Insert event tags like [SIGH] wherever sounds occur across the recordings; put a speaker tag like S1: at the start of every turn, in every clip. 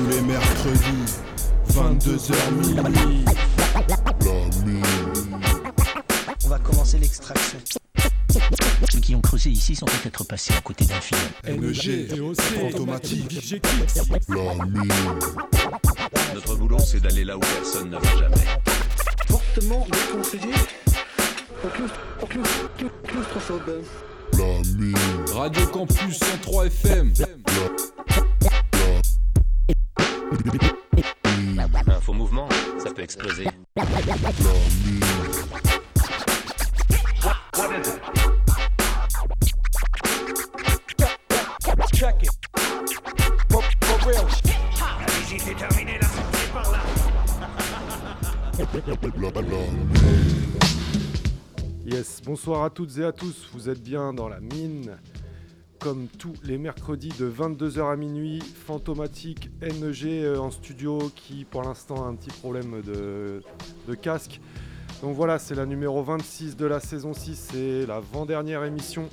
S1: tous les mercredis, 22h minuit.
S2: On va commencer l'extraction.
S3: Ceux qui ont creusé ici sont peut-être passés à côté d'un film.
S1: NG, fantomatique,
S4: Notre boulot, c'est d'aller là où personne ne va jamais.
S2: Fortement déconseillé.
S1: Radio Campus 103 FM.
S4: Un faux mouvement, ça peut exploser.
S5: Yes, bonsoir à toutes et à tous, vous êtes bien dans la mine. Comme tous les mercredis de 22h à minuit, Fantomatique NEG euh, en studio qui pour l'instant a un petit problème de, casque. Donc voilà, c'est la numéro 26 de la saison 6, c'est l'avant-dernière émission.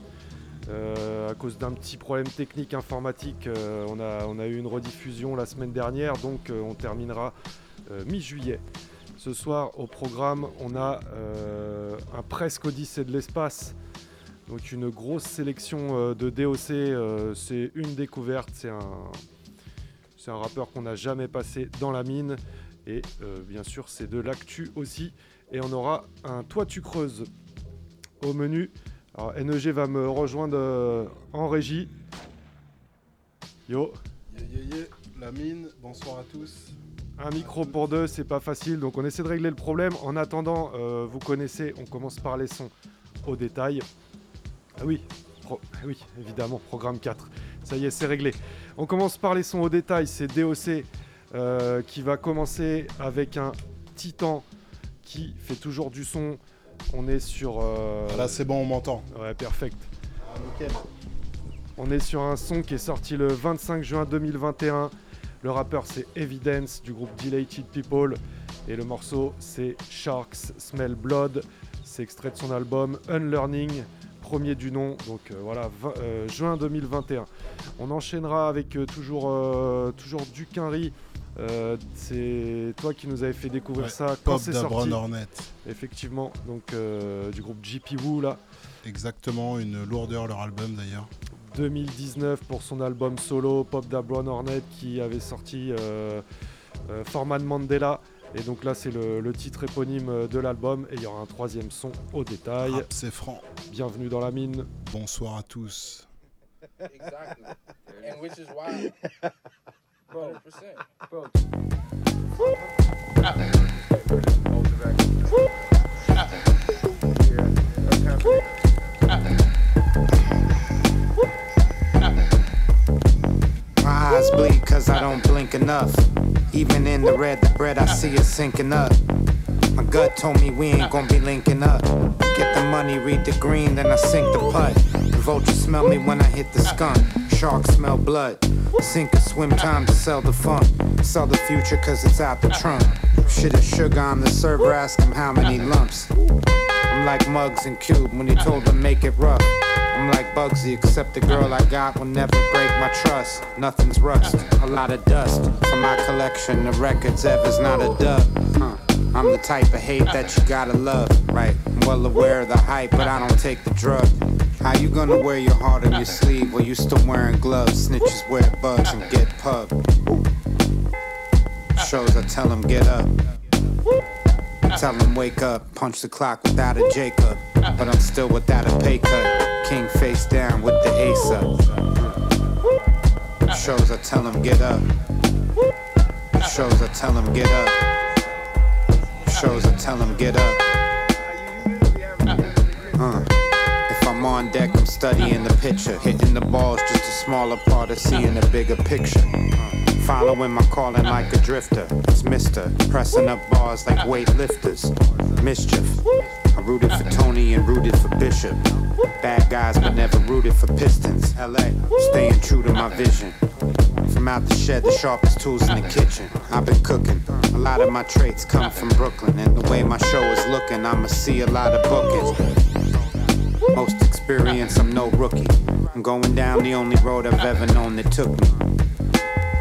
S5: Euh, à cause d'un petit problème technique informatique, euh, on, a, eu une rediffusion la semaine dernière, donc on terminera mi-juillet. Ce soir, au programme, on a un presque Odyssée de l'espace. Donc une grosse sélection euh, de DOC. euh, c'est une découverte. C'est un, c'est un rappeur qu'on n'a jamais passé dans la mine. Et euh, bien sûr, c'est de l'actu aussi. Et on aura un Toi tu creuses au menu. Alors NEG va me rejoindre en régie. Yo,
S6: Yeah, yeah, yeah. La mine, bonsoir à tous.
S5: Un micro pour deux, c'est pas facile, donc on essaie de régler le problème. En attendant, euh, vous connaissez, on commence par les sons au détail. Ah oui, pro- ah oui, évidemment, programme 4. Ça y est, c'est réglé. On commence par les sons au détail, c'est DOC euh, qui va commencer avec un titan qui fait toujours du son. On est sur... euh,
S6: Ah, Là, c'est bon, on m'entend.
S5: Ouais, perfect.
S6: Ah, nickel.
S5: On est sur un son qui est sorti le 25 juin 2021. Le rappeur c'est Evidence du groupe Dilated People et le morceau c'est Sharks Smell Blood. C'est extrait de son album Unlearning, premier du nom, donc euh, voilà, euh, juin 2021. On enchaînera avec euh, toujours, toujours du Quinry. Euh, c'est toi qui nous avais fait découvrir
S6: Ouais,
S5: ça quand
S6: Pop
S5: c'est sorti.
S6: Hornet.
S5: Effectivement, donc euh, du groupe JP Woo là.
S6: Exactement, une lourdeur leur album d'ailleurs.
S5: 2019 pour son album solo Pop Da Brown Hornet qui avait sorti euh, Forman Mandela. Et donc là, c'est le, le titre éponyme de l'album. Et il y aura un troisième son au détail.
S6: Rap, c'est franc.
S5: Bienvenue dans la mine.
S6: Bonsoir à tous.
S7: Exactly. and which is why, bro,
S8: eyes bleed cause I don't blink enough. Even in the red, the bread I see is sinking up. My gut told me we ain't gonna be linking up. Get the money, read the green, then I sink the putt. The vultures smell me when I hit the skunk. Sharks smell blood. Sink or swim time to sell the funk. Sell the future cause it's out the trunk. Shit is sugar on the server, ask him how many lumps. I'm like Mugs and Cube when he told them make it rough. I'm like Bugsy, except the girl I got will never break my trust. Nothing's rust, a lot of dust from my collection. The records ever's not a dub. Huh. I'm the type of hate that you gotta love, right? I'm well aware of the hype, but I don't take the drug. How you gonna wear your heart on your sleeve while you still wearing gloves? Snitches wear bugs and get pub. Shows I tell them get up. Tell him wake up, punch the clock without a Jacob. But I'm still without a pay cut. King face down with the ace up. Shows I tell him get up. Shows I tell him get up. Shows I tell him get up. Uh. If I'm on deck, I'm studying the picture. Hitting the ball's just a smaller part of seeing the bigger picture. Following my calling like a drifter. It's Mister. Pressing up bars like weightlifters. Mischief. I rooted for Tony and rooted for Bishop. Bad guys, but never rooted for Pistons. LA. Staying true to my vision. From out the shed, the sharpest tools in the kitchen. I've been cooking. A lot of my traits come from Brooklyn. And the way my show is looking, I'ma see a lot of bookings. Most experience, I'm no rookie. I'm going down the only road I've ever known that took me.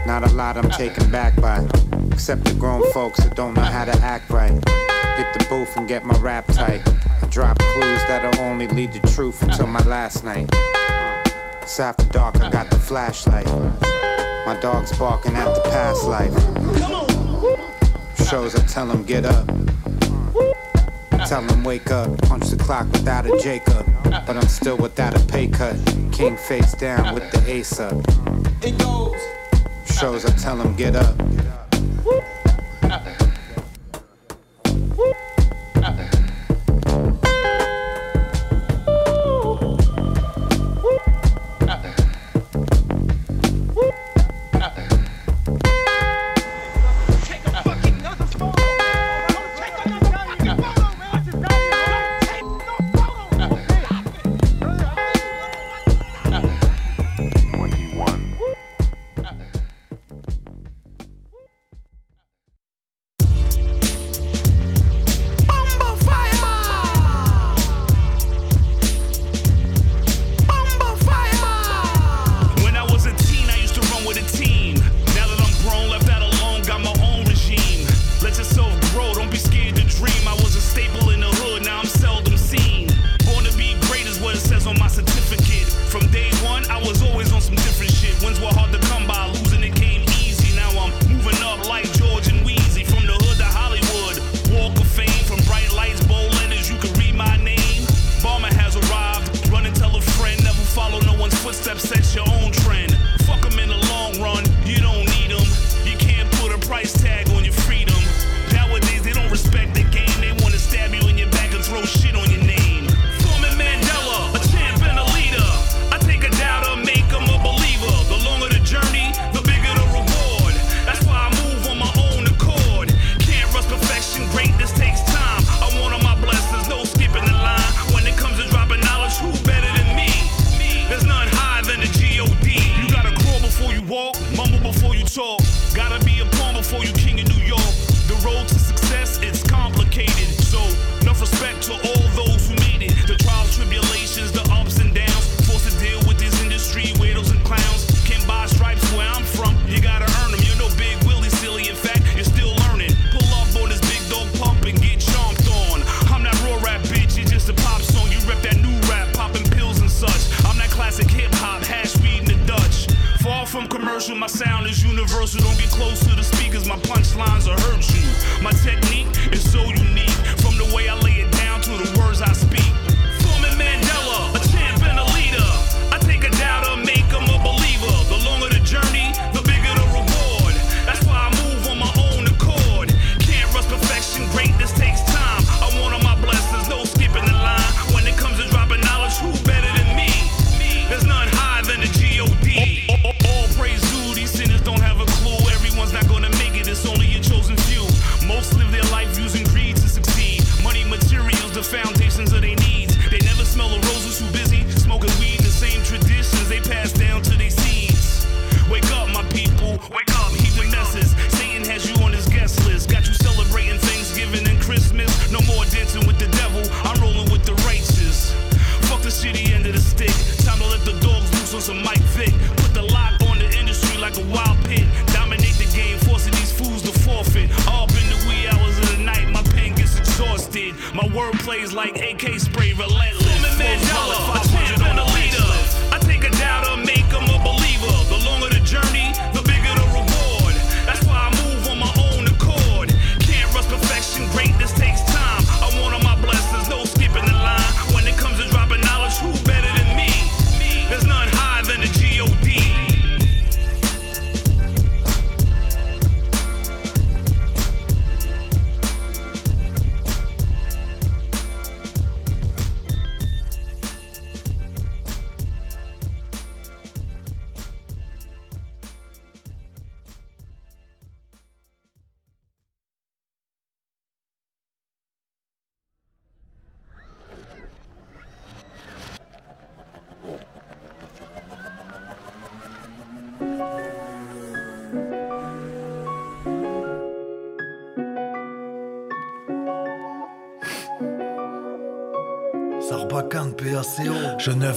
S8: Not a lot I'm taken back by, except the grown folks that don't know how to act right. Hit the booth and get my rap tight. I drop clues that'll only lead to truth until my last night. It's after dark, I got the flashlight. My dog's barking at the past life. Shows I tell him get up. Tell him wake up, punch the clock without a Jacob. But I'm still without a pay cut. King face down with the ace up.
S7: It goes
S8: shows, I tell
S9: them get up.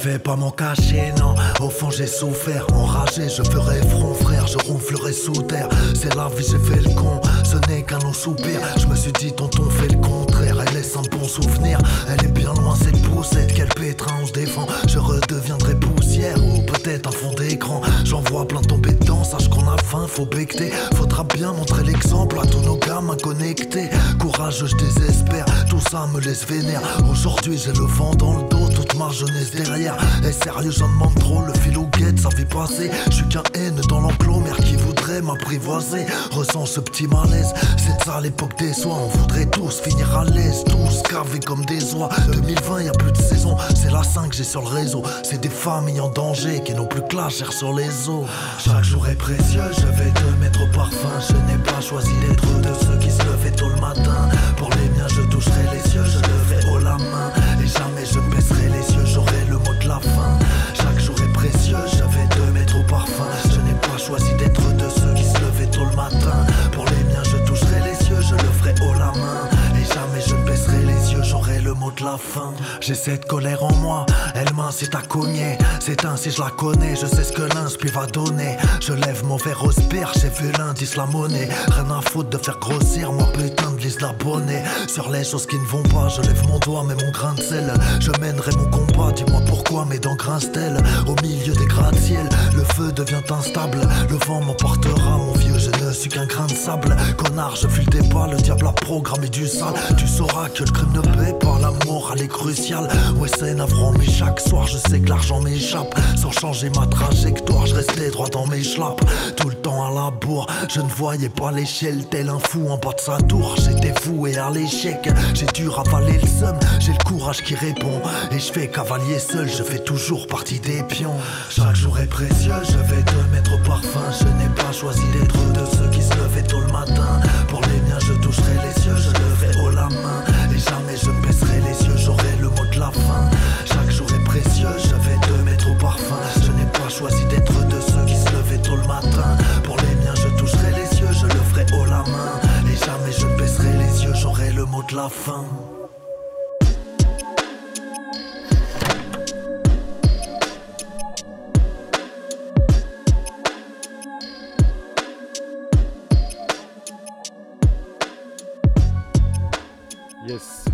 S10: Vais pas m'en cacher, non. Au fond, j'ai souffert. Enragé, je ferai front, frère. Je ronflerai sous terre. C'est la vie, j'ai fait le con. Ce n'est qu'un long soupir. Je me suis dit, tonton, fait le contraire. Elle laisse un bon souvenir. Elle est bien loin, cette poussette. Quel pétrin on se défend. Je redeviendrai poussière. Ou peut-être un fond d'écran. J'en vois plein tomber dedans. Sache qu'on a faim, faut becter. Faudra bien montrer l'exemple à tous nos gamins connectés. Courage, je désespère. Tout ça me laisse vénère. Aujourd'hui, j'ai le vent dans le dos. Ma jeunesse derrière. Et sérieux, j'en demande trop. Le fil guette, ça fait passer. Je suis qu'un haine dans l'enclos. Mère qui voudrait m'apprivoiser. Ressens ce petit malaise. C'est ça l'époque des soins. On voudrait tous finir à l'aise. Tous cavés comme des oies. 2020, y a plus de saison. C'est la 5 j'ai sur le réseau. C'est des familles en danger qui n'ont plus que la sur les os. Chaque jour est précieux. Je vais te mettre au parfum. Je n'ai pas choisi d'être de ceux qui se levaient tôt le matin. Pour les miens, je toucherai les yeux. Je la fin. J'ai cette colère en moi. Elle m'incite à cogner. C'est ainsi je la connais. Je sais ce que l'inspire va donner. Je lève mon verre au sperre. J'ai vu l'indice la monnaie. Rien à foutre de faire grossir. Moi putain de lise l'abonné. Sur les choses qui ne vont pas. Je lève mon doigt mais mon grain de sel. Je mènerai mon combat. Dis-moi pourquoi mes dents grincent-elles. Au milieu des gratte-ciel. Le feu devient instable. Le vent m'emportera. Mon vieux, je ne suis qu'un grain de sable. Connard, je tes pas. Le diable a programmé du sale. Tu sauras que le crime ne paie pas. La morale est cruciale. Ouais, c'est navrant, mais chaque soir, je sais que l'argent m'échappe. Sans changer ma trajectoire, je restais droit dans mes schlappes. Tout le temps à la bourre, je ne voyais pas l'échelle. Tel un fou en bas de sa tour. J'étais voué à l'échec. J'ai dû ravaler le seum. J'ai le courage qui répond. Et je fais cavalier seul, je fais toujours partie des pions. Chaque jour est précieux, je vais te mettre au parfum. Je n'ai pas choisi d'être de ceux la fin.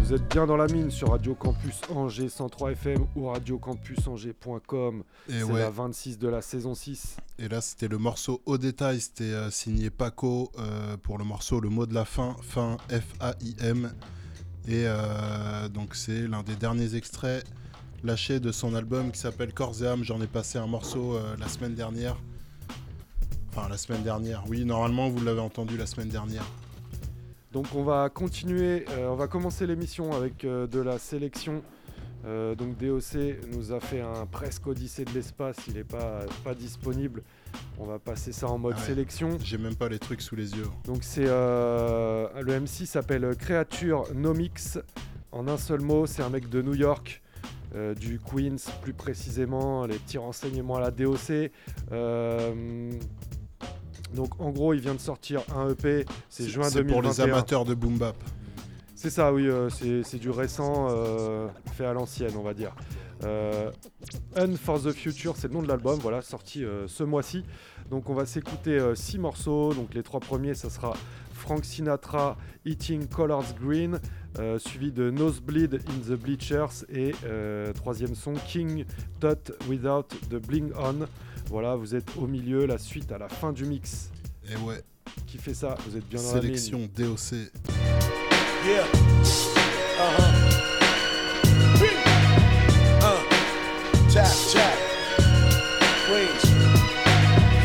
S5: Vous êtes bien dans la mine sur Radio Campus Angers 103 FM ou radiocampusangers.com. C'est
S6: ouais.
S5: la 26 de la saison 6.
S6: Et là, c'était le morceau au détail. C'était euh, signé Paco euh, pour le morceau Le mot de la fin, fin F-A-I-M. Et euh, donc, c'est l'un des derniers extraits lâchés de son album qui s'appelle Corps et âme. J'en ai passé un morceau la semaine dernière. Enfin, la semaine dernière. Oui, normalement, vous l'avez entendu la semaine dernière.
S5: Donc on va continuer, euh, on va commencer l'émission avec euh, de la sélection. Euh, donc DOC nous a fait un presque Odyssée de l'espace, il n'est pas, pas disponible. On va passer ça en mode
S6: Ah ouais.
S5: sélection.
S6: J'ai même pas les trucs sous les yeux.
S5: Donc c'est le MC s'appelle Créature Nomix. En un seul mot, c'est un mec de New York, euh, du Queens plus précisément. Les petits renseignements à la DOC. Euh, donc en gros, il vient de sortir un EP. C'est juin
S6: C'est pour
S5: 2021.
S6: les amateurs de boom bap.
S5: C'est ça, oui, euh, c'est du récent, euh, fait à l'ancienne, on va dire. Euh, Un for the Future, c'est le nom de l'album, voilà, sorti ce mois-ci. Donc on va s'écouter six morceaux. Donc les trois premiers, ça sera Frank Sinatra, Eating Colors Green, suivi de Nosebleed in the Bleachers et troisième son King Tut Without the Bling On. Voilà, vous êtes au milieu, la suite à la fin du mix.
S6: Et ouais,
S5: Qui fait ça Vous êtes bien dans la mine.
S6: sélection DOC.
S1: Yeah. Uh-huh. Uh. Tap, tap. Queens.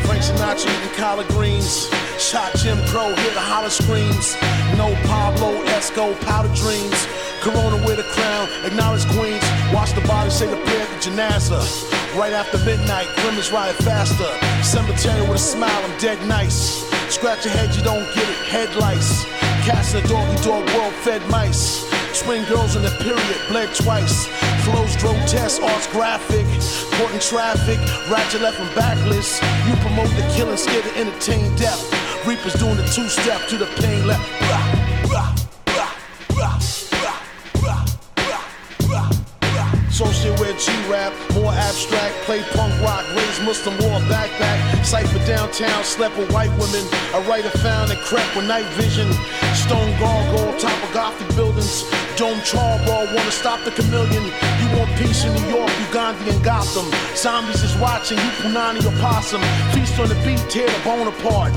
S1: Frank Sinatra eating collard greens. Shot Jim Crow, hear the holler screams. No Pablo Esco, powder dreams. Corona with a crown, acknowledge Queens. Watch the body say the prayer to Janaza. Right after midnight, Grimace ride faster. Cemetery with a smile, I'm dead nice. Scratch your head, you don't get it, headlights. Cats in the doggy dog world fed mice. Swing girls in the period, bled twice. Flows grotesque, arts graphic. Caught in traffic, ratchet left and backless. You promote the killing, scared to entertain death. Reapers doing the two step to the pain left. Associate with G-rap, more abstract. Play punk rock, raise Muslim, a backpack. Cypher downtown, slept with white women. A writer found and crept with night vision. Stone gargoyle, top of Gothic buildings. Dome charball, wanna stop the chameleon. You want peace in New York, Uganda and Gotham. Zombies is watching, you punani or possum. Feast on the beat, tear the bone apart.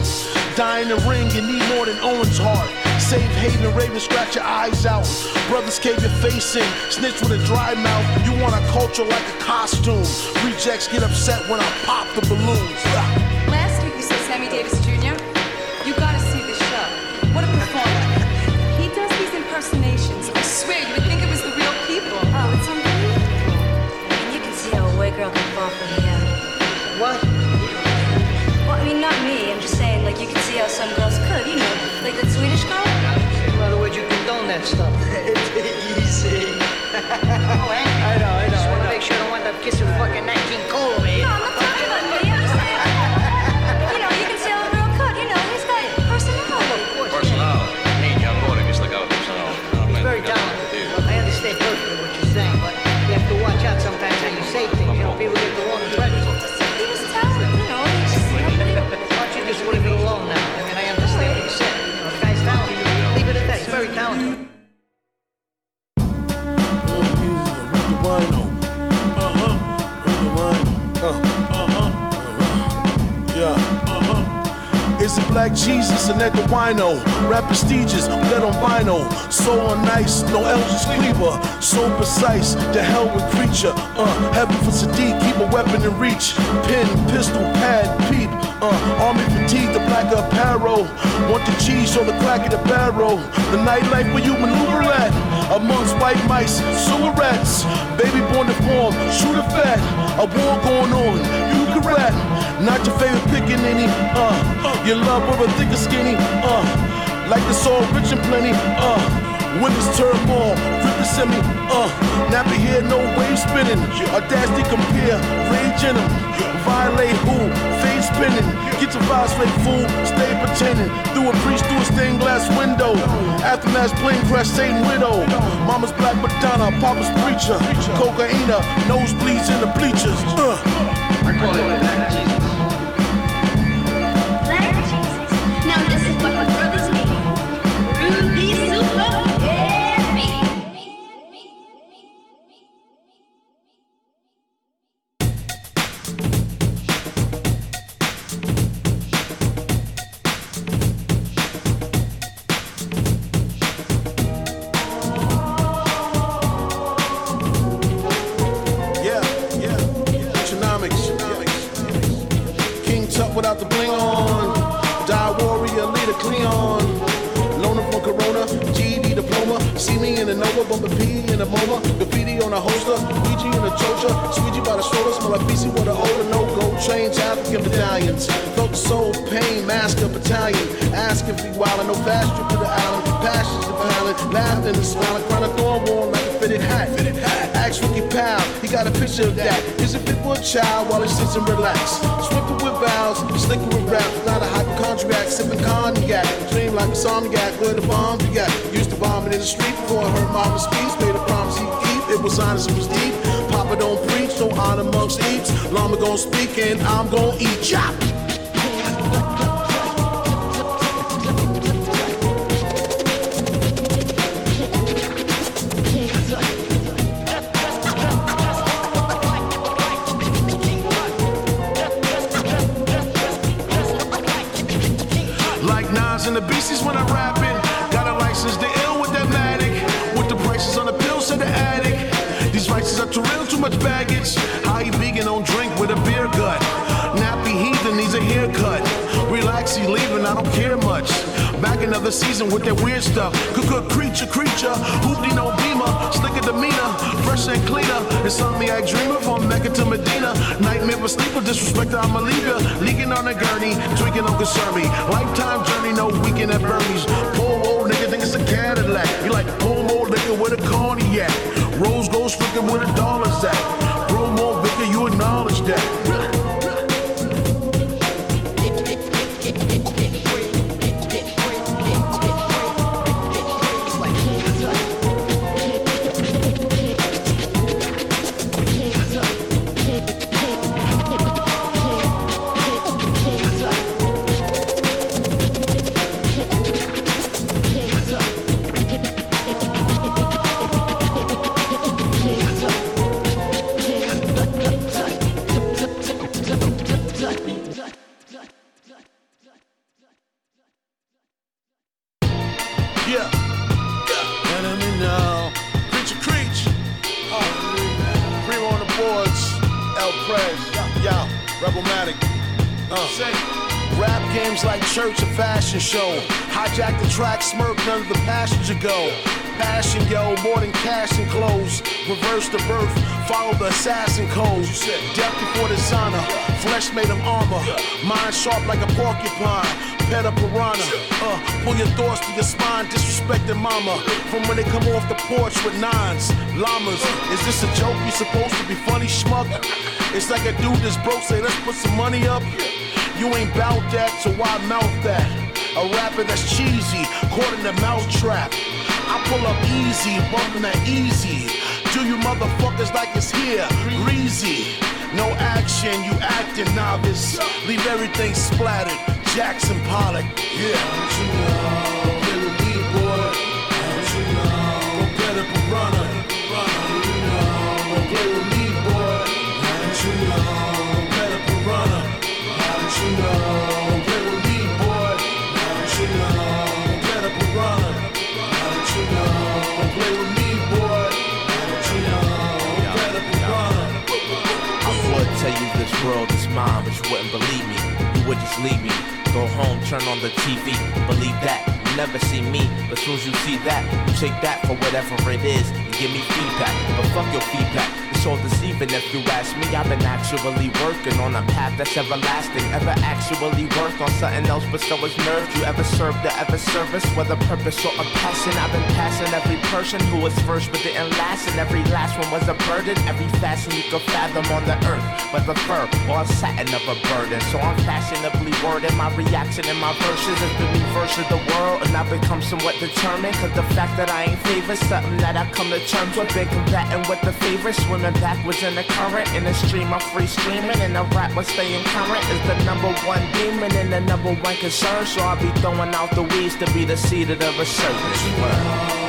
S1: Die in the ring, you need more than Owen's heart. Safe haven, raven, scratch your eyes out. Brothers cave your face in, snitch with a dry mouth. You want a culture like a costume. Rejects get upset when I pop the balloons.
S11: Last week you saw Sammy Davis Jr. You gotta see the show. What a performer. He does these impersonations. I swear you would think it was the real people. Oh, it's unbelievable.
S12: I mean, you can see how a white girl can fall for him.
S2: What?
S12: Well, I mean, not me. I'm just saying, like, you can see how some girls
S2: condone that stuff. [LAUGHS] Easy. oh, eh? I know, I know. Just want to make sure I don't wind up kissing fucking Nat King Cole,
S1: Black Jesus and Edgar Wino? Rap prestigious, lead on vinyl. So on nice, no Elvis Cleaver. So precise, the hell with creature. Uh, heaven for Sadiq, keep a weapon in reach. Pin, pistol, pad, peep. Uh, army fatigue, the black apparel. Want the cheese or the crack of the barrel. The nightlife where you maneuver at. Amongst white mice, cigarettes. Baby born to form, shoot a fat. A war going on, you can rap. Not your favorite pickaninny, uh. Your love or a thick or skinny, uh. Like the soul rich and plenty, uh. Women's turmoil, the semi, uh. Nappy hair, no wave spinning. Audacity compare, rage in them. Violate who? Fade spinning. Get your vibes straight, fool. Stay pretending. Through a priest, through a stained glass window. Aftermath plane crash, Satan widow. Mama's black Madonna, Papa's preacher. Cocaina, nosebleeds in the bleachers. Uh.
S13: I call it
S1: I mama speech. Made a promise he'd keep. It was honest, it was deep. Papa don't preach, so honor amongst eats. Llama gon' speak and I'm gon' eat. Chop! Another season with that weird stuff. Cook, cook, creature, creature. No beamer. Slicker demeanor. Fresh and cleaner. It's something I Insomniac dreamer from Mecca to Medina. Nightmare for sleeper. Disrespect, I'ma leave ya. Leaking on a gurney. Drinking don't concern me. Lifetime journey, no weekend at Bernie's. Poor old nigga think it's a Cadillac. You like poor old liquor with a cognac. Rose gold stricken with a dollar's at. Promo vicar, you acknowledge that. Sharp like a porcupine, pet a piranha. Uh, pull your thoughts to your spine, disrespecting mama. From when they come off the porch with nines, llamas. Is this a joke? You supposed to be funny, schmuck? It's like a dude that's broke, say, let's put some money up. You ain't bout that, so why mouth that? A rapper that's cheesy, caught in the mouth trap. I pull up easy, bumping that easy. Do you motherfuckers like it's here? Greasy. No action, you acting novice. Leave everything splattered. Jackson Pollock. Yeah. Don't you know? Boy. Don't you know? Don't you know?
S14: World is mine, but you wouldn't believe me. You would just leave me. Go home, turn on the TV. Believe that. You never see me, but soon as you see that, you take that for whatever it is and give me feedback. But fuck your feedback. It's all deceiving if you ask me. I've been actually working on a path that's everlasting. Ever actually work on something else, but so is nerve. You ever served the ever service, whether purpose or a passion? I've been passing every person who was first but didn't last, and every last one was a burden. Every fashion you could fathom on the earth, whether fur or a satin of a burden. So I'm fashionably worded. My reaction in my verses has been reverse of the world, and I've become somewhat determined. Cause the fact that I ain't favored something that I come to terms with. Been combating with the favorites, swimming backwards in the current. In a stream of free streaming, and the rap was staying current is the number one demon and the number one concern. So I'll be throwing out the weeds to be the seed of the resurgence.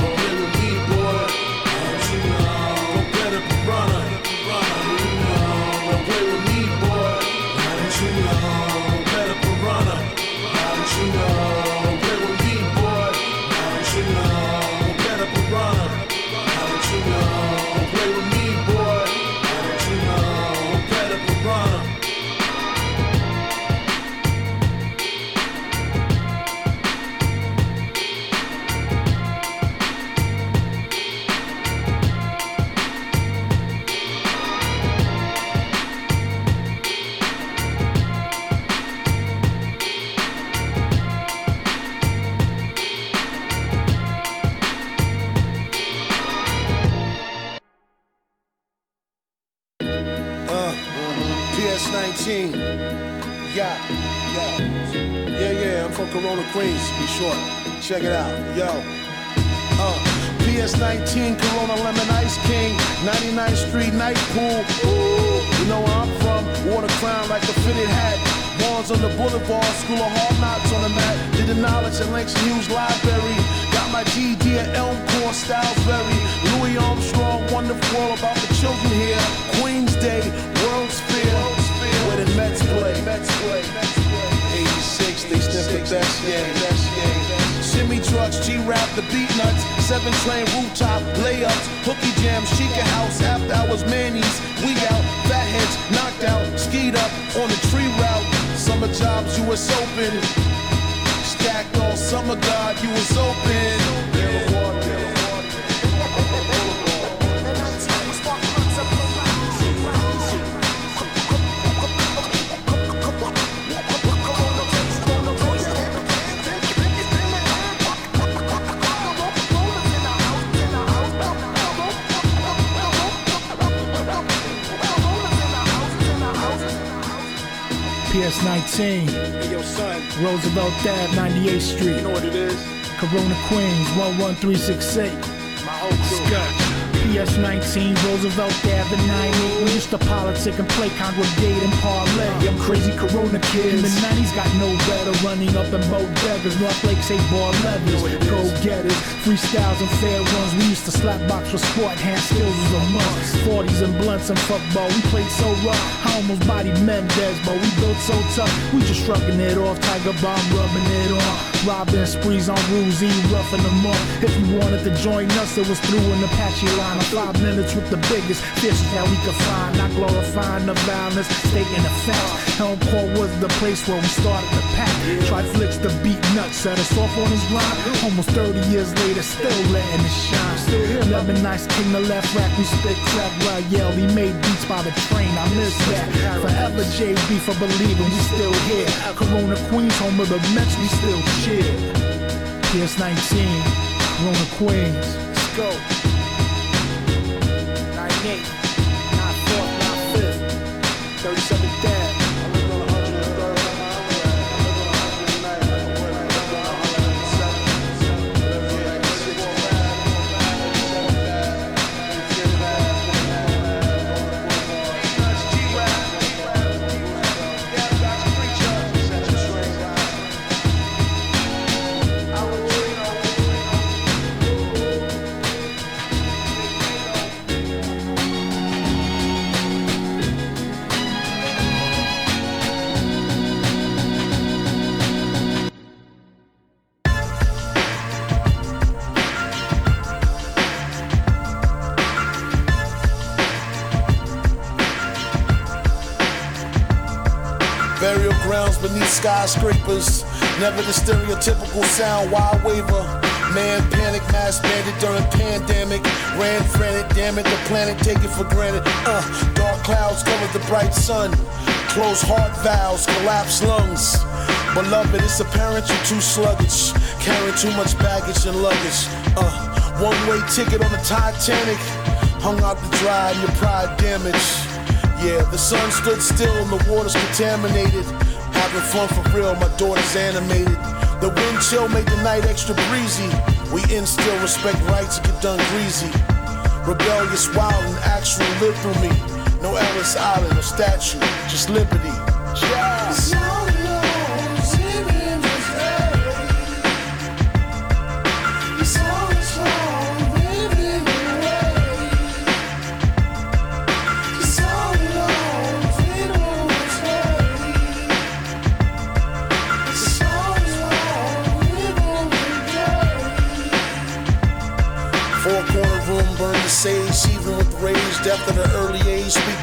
S1: Short. Check it out. Yo. Uh, PS19, Corona Lemon Ice King. 99th Street Night Pool. Ooh, you know where I'm from. Water crown like a fitted hat. Bonds on the boulevard, school of hard knocks on the mat. Did the knowledge at Langston Hughes Library. Got my GD at Elmcore, Stylesbury. Louis Armstrong, wonderful about the children here. Queens Day, World's Fair, where the Mets play. 86, they sniff the best, yeah. Shimmy trucks, G-Rap, the Beatnuts, seven train rooftop, layups, hooky jams, Chica house, after hours, Manny's, we out, fatheads, knocked out, skied up on the tree route, summer jobs, you was open, stacked all summer, God, you was open.
S15: PS19.
S1: Hey, yo, son,
S15: Roosevelt Ave, 98th Street.
S1: you know what it is?
S15: Corona Queens, 11368.
S1: My whole crew.
S15: Scotch. PS19, Roosevelt Ave 98. We used to politic and play congregate and parlay. I'm crazy Corona kids. In the 90s got no better, running up in bodegas. North Lakes, eight ball levers. Go getters, freestyles and fair ones. We used to slap box with sport, hand skills was a must. 40s and blunts and football. We played so rough, I almost bodied Mendez, but we built so tough. We just shrugging it off, Tiger Bomb rubbing it on. Robbing sprees on Ruzy, roughing them up. If you wanted to join us, it was through an Apache line five minutes with the biggest fish that we could find. Not glorifying the violence, stating the facts. Helm Court was the place where we started the pack. Tried flicks the beat nuts, set us off on his grind. Almost 30 years later, still letting it shine. Still here, loving nice king the left rack. We spit crack while yell. He made beats by the train. I miss that. Forever JB for believing we still here. Corona Queens, home of the Mets, we still cheer. PS19, Corona Queens. Let's go. 98, 94, 95, 37 dead.
S1: Skyscrapers. Never the stereotypical sound, wild waver. Man panic, mass bandit during pandemic. Ran frantic, damn it, the planet take it for granted. Uh, dark clouds cover the bright sun. Closed heart valves, collapsed lungs. Beloved, it's apparent you're too sluggish. Carrying too much baggage and luggage. Uh, one way ticket on the Titanic. Hung out to dry and your pride damaged. Yeah, the sun stood still and the water's contaminated. Having fun for real, my daughter's animated. The wind chill made the night extra breezy. We instill respect rights and get done greasy. Rebellious, wild, and actual live through me. No Ellis Island or statue, just liberty. Yeah.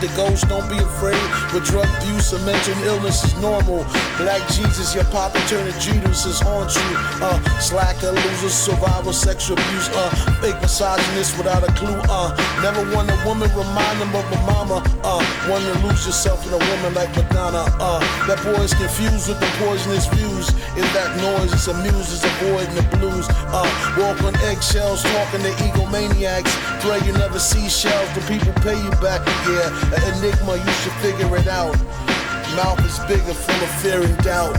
S1: The ghost, don't be afraid. With drug abuse or mental illness is normal. Black Jesus, your papa turning Judas is haunt you. Uh, slacker, loser, survivor, sexual abuse. Uh, fake misogynist without a clue. Uh, never want a woman remind them of my mama. Uh, want to lose yourself in a woman like Madonna. Uh, that boy is confused with the poisonous views. If that noise is a muse, is avoiding the blues. Uh, walk on eggshells, talking to egomaniacs. You never see shells, the people pay you back. Yeah, an enigma, you should figure it out. Mouth is bigger, full of fear and doubt.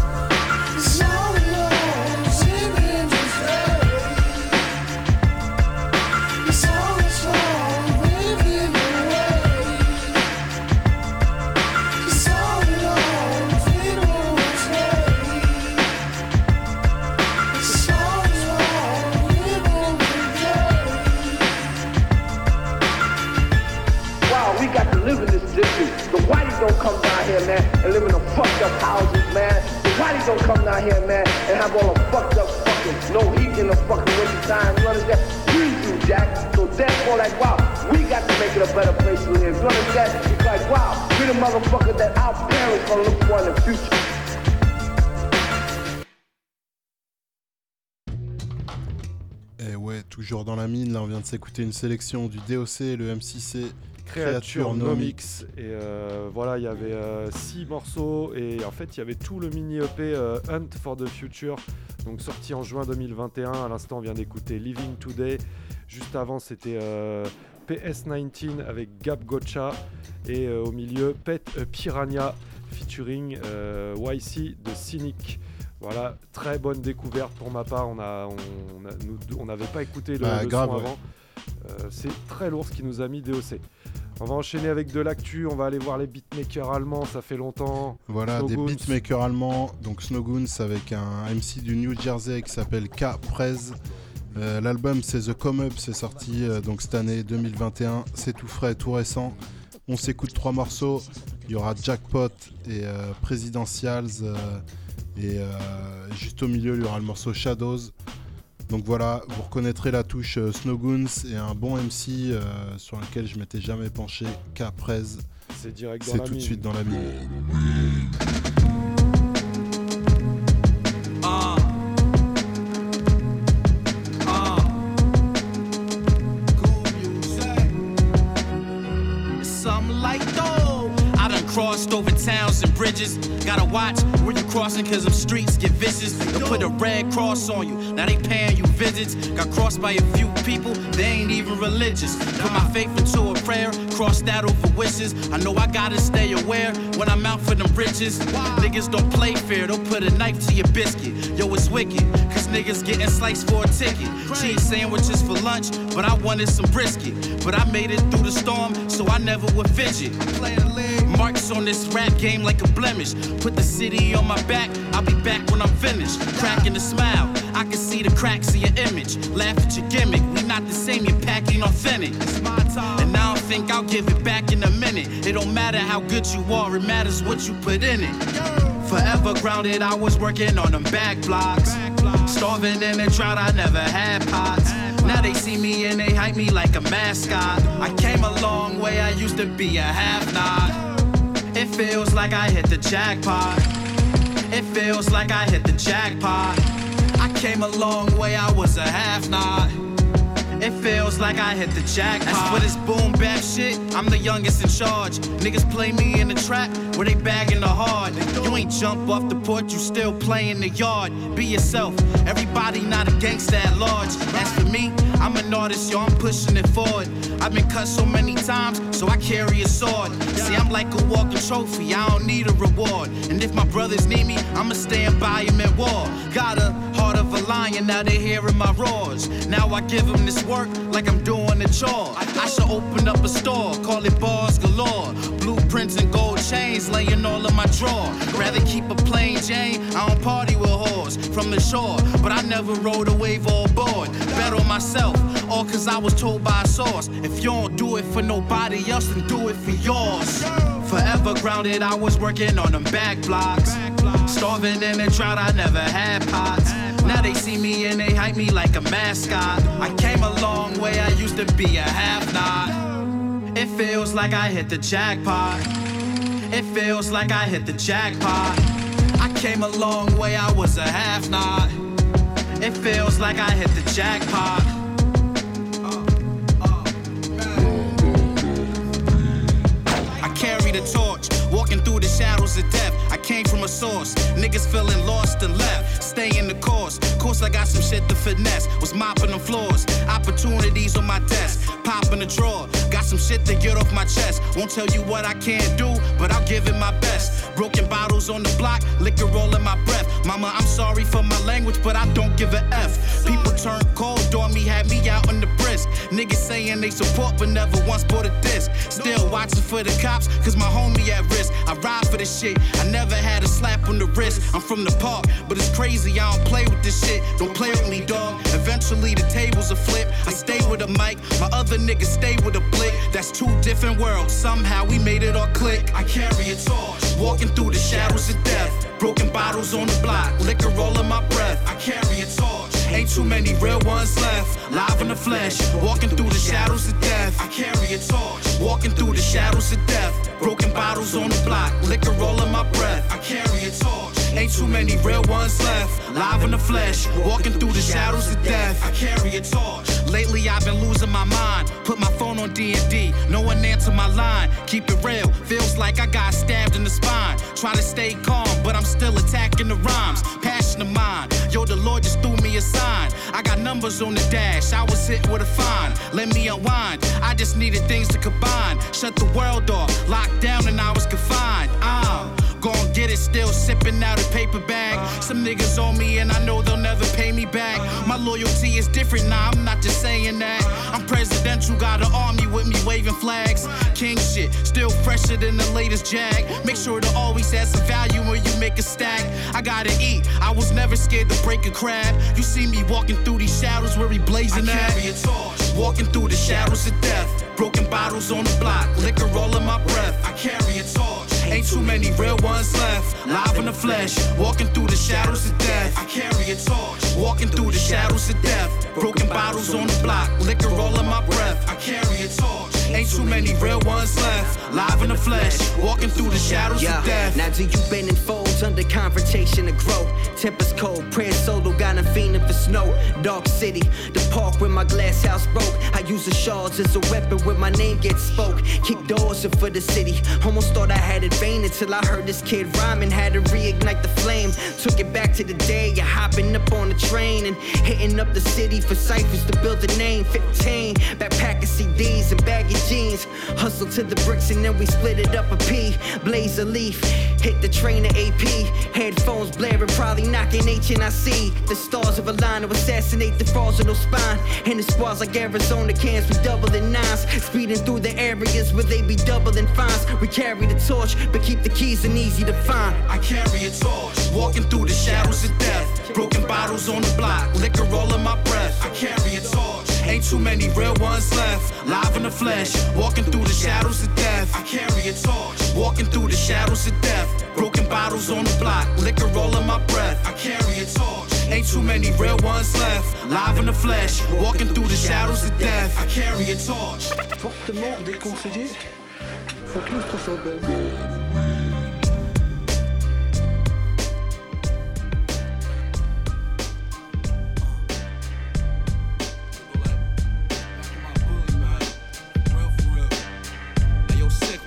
S16: And live in fucked up houses, man. The don't come down here, man, and all the fucked up fucking no heat in the fucking time. We do, Jack. So like, wow, we got to make it a better place? It's like, wow, we the that our parents gonna look for in the future.
S6: Et ouais, toujours dans la mine, là on vient de s'écouter une sélection du DOC, le M6C
S5: Créature Nomix. Et euh, voilà, il y avait 6 morceaux et en fait il y avait tout le mini EP euh, Hunt for the Future, donc sorti en juin 2021. À l'instant, on vient d'écouter Living Today. Juste avant, c'était euh, PS19 avec Gab Gotcha et euh, au milieu Pet Piranha featuring euh, YC de Cynic. Voilà, très bonne découverte pour ma part. On a, on, n'avait pas écouté le,
S6: Bah,
S5: le
S6: grave,
S5: son
S6: ouais.
S5: avant. Euh, c'est très lourd ce qui nous a mis DOC. On va enchaîner avec de l'actu, on va aller voir les beatmakers allemands, ça fait longtemps.
S6: Voilà, des beatmakers allemands, donc Snowgoons avec un MC du New Jersey qui s'appelle K. Prez. Euh, L'album c'est The Come Up, c'est sorti euh, donc cette année 2021, c'est tout frais, tout récent. On s'écoute trois morceaux, il y aura Jackpot et euh, Presidentials et juste au milieu il y aura le morceau Shadows. Donc voilà, vous reconnaîtrez la touche euh, Snowgoons et un bon MC euh, sur lequel je m'étais jamais penché. Prez.
S5: C'est direct dans la
S6: tout de
S5: mine.
S6: suite dans la mine.
S17: Gotta watch where you crossing, cause them streets get vicious. They'll put a red cross on you. Now they paying you visits. Got crossed by a few people, they ain't even religious. Put my faith into a prayer, cross that over wishes. I know I gotta stay aware when I'm out for them riches. Niggas don't play fair, they'll put a knife to your biscuit. Yo, it's wicked, cause niggas getting sliced for a ticket. Cheese sandwiches for lunch, but I wanted some brisket. But I made it through the storm, so I never would fidget. Marks on this rap game like a blemish. Put the city on my back, I'll be back when I'm finished. Cracking a smile, I can see the cracks in your image. Laugh at your gimmick, we not the same, you're packing authentic. It's my time. And I don't think I'll give it back in a minute. It don't matter how good you are, it matters what you put in it. Forever grounded, I was working on them back blocks. Starving in a drought, I never had pots. Now they see me and they hype me like a mascot. I came a long way, I used to be a half nod. It feels like I hit the jackpot. It feels like I hit the jackpot. I came a long way, I was a half nod. It feels like I hit the jackpot. As for this boom bap shit, I'm the youngest in charge. Niggas play me in the trap where they bagging the hard. You ain't jump off the porch, you still play in the yard. Be yourself, everybody not a gangster at large. As for me, I'm an artist, yo, I'm pushing it forward. I've been cut so many times, so I carry a sword. See, I'm like a walking trophy, I don't need a reward. And if my brothers need me, I'ma stand by them at war. Got a heart of a lion, now they hearing my roars. Now I give them this work like I'm doing a chore. I should open up a store, call it bars galore. Blueprints and gold chains laying all in my drawer. Rather keep a plain Jane, I don't party with whores from the shore. But I never rode a wave or board. Bet on myself, all cause I was told by a source. If you don't do it for nobody else, then do it for yours. Forever grounded, I was working on them back blocks. Starving in a drought, I never had pots. Now they see me and they hype me like a mascot. I came a long way, I used to be a half nod. It feels like I hit the jackpot. It feels like I hit the jackpot. I came a long way, I was a half nod. It feels like I hit the jackpot. I carry the torch, walking through the shadows of death. I came from a source, niggas feeling lost and left. Stay in the course, course I got some shit to finesse. Was mopping the floors, opportunities on my desk. Pop in the drawer, got some shit to get off my chest. Won't tell you what I can't do, but I'll give it my best. Broken bottles on the block, liquor all in my breath. Mama, I'm sorry for my language, but I don't give a F. People turn cold on me, had me out on the brisk. Niggas saying they support, but never once bought a disc. Still watching for the cops, cause my homie at risk. I ride for this shit, I never had a slap on the wrist. I'm from the park, but it's crazy, I don't play with this shit. Don't play with me, dog. Eventually the tables will flip. I stay with a mic, my other niggas stay with a blick. That's two different worlds, somehow we made it all click. I carry a torch, walking through the shadows of death. Broken bottles on the block, liquor all in my breath. I carry a torch. Ain't too many real ones left. Live in the flesh, walking through the shadows of death. I carry a torch, walking through the shadows of death. Broken bottles on the block, liquor all in my breath. I carry a torch. Ain't too many real ones left. Live in the flesh, walking through the shadows of death. I carry a torch. Lately I've been losing my mind. Put my phone on D&D, no one answer my line. Keep it real, feels like I got stabbed in the spine. Try to stay calm, but I'm still attacking the rhymes. Passion of mine, yo, the Lord just threw me a sign. I got numbers on the dash, I was hit with a fine. Let me unwind, I just needed things to combine. Shut the world off, locked down and I was confined. I'm gon' get it, still sipping out a paper bag. Some niggas owe me and I know they'll never pay me back. My loyalty is different, nah, I'm not just saying that. I'm presidential, got an army with me waving flags. King shit, still fresher than the latest jag. Make sure to always add some value when you make a stack. I gotta eat, I was never scared to break a crab. You see me walking through these shadows where he blazing
S9: I
S17: at.
S9: carry a torch.
S17: Walking through the shadows of death. Broken bottles on the block, liquor all in my breath.
S9: I carry a torch.
S17: Ain't too many real ones left. Live in the flesh, walking through the shadows of death.
S9: I carry a torch.
S17: Walking through the shadows of death. Broken bottles on the block, liquor all in my breath.
S9: I carry a torch.
S17: Ain't too many real ones left. Live in the flesh, walking through the shadows
S18: Yeah,
S17: of death.
S18: now do you bend and fold under confrontation to grow? Tempers cold, prayer solo, got a fiending for snow. Dark city, the park where my glass house broke. I use the shards as a weapon when my name gets spoke. Kick doors in for the city. Almost thought I had it vain until I heard this kid rhyming. Had to reignite the flame. Took it back to the day of hopping up on the train and hitting up the city for ciphers to build a name. 15, backpacking CDs and baggy jeans. Hustle to the bricks and then we split it up a P. Blaze a leaf, hit the train to AP. Headphones blaring, probably knocking HNIC. The stars of a line to assassinate the fraudulent spine. And the squads like Arizona cans, we doubling nines. Speeding through the areas where they be doubling fines. We carry the torch, but keep the keys and easy to find.
S17: I carry a torch, walking through the shadows of death. Broken bottles on the block, liquor all in my breath.
S9: I carry a torch.
S17: Ain't too many real ones left. Live in the flesh, walking through the shadows of death.
S9: I carry a torch.
S17: Walking through the shadows of death. Broken bottles on the block, liquor all in my breath.
S9: I carry a torch.
S17: Ain't too many real ones left. Live in the flesh, walking through the shadows of death.
S9: I carry a torch.
S19: Fortement déconseillé. Faut claustrophobe.
S17: Hey,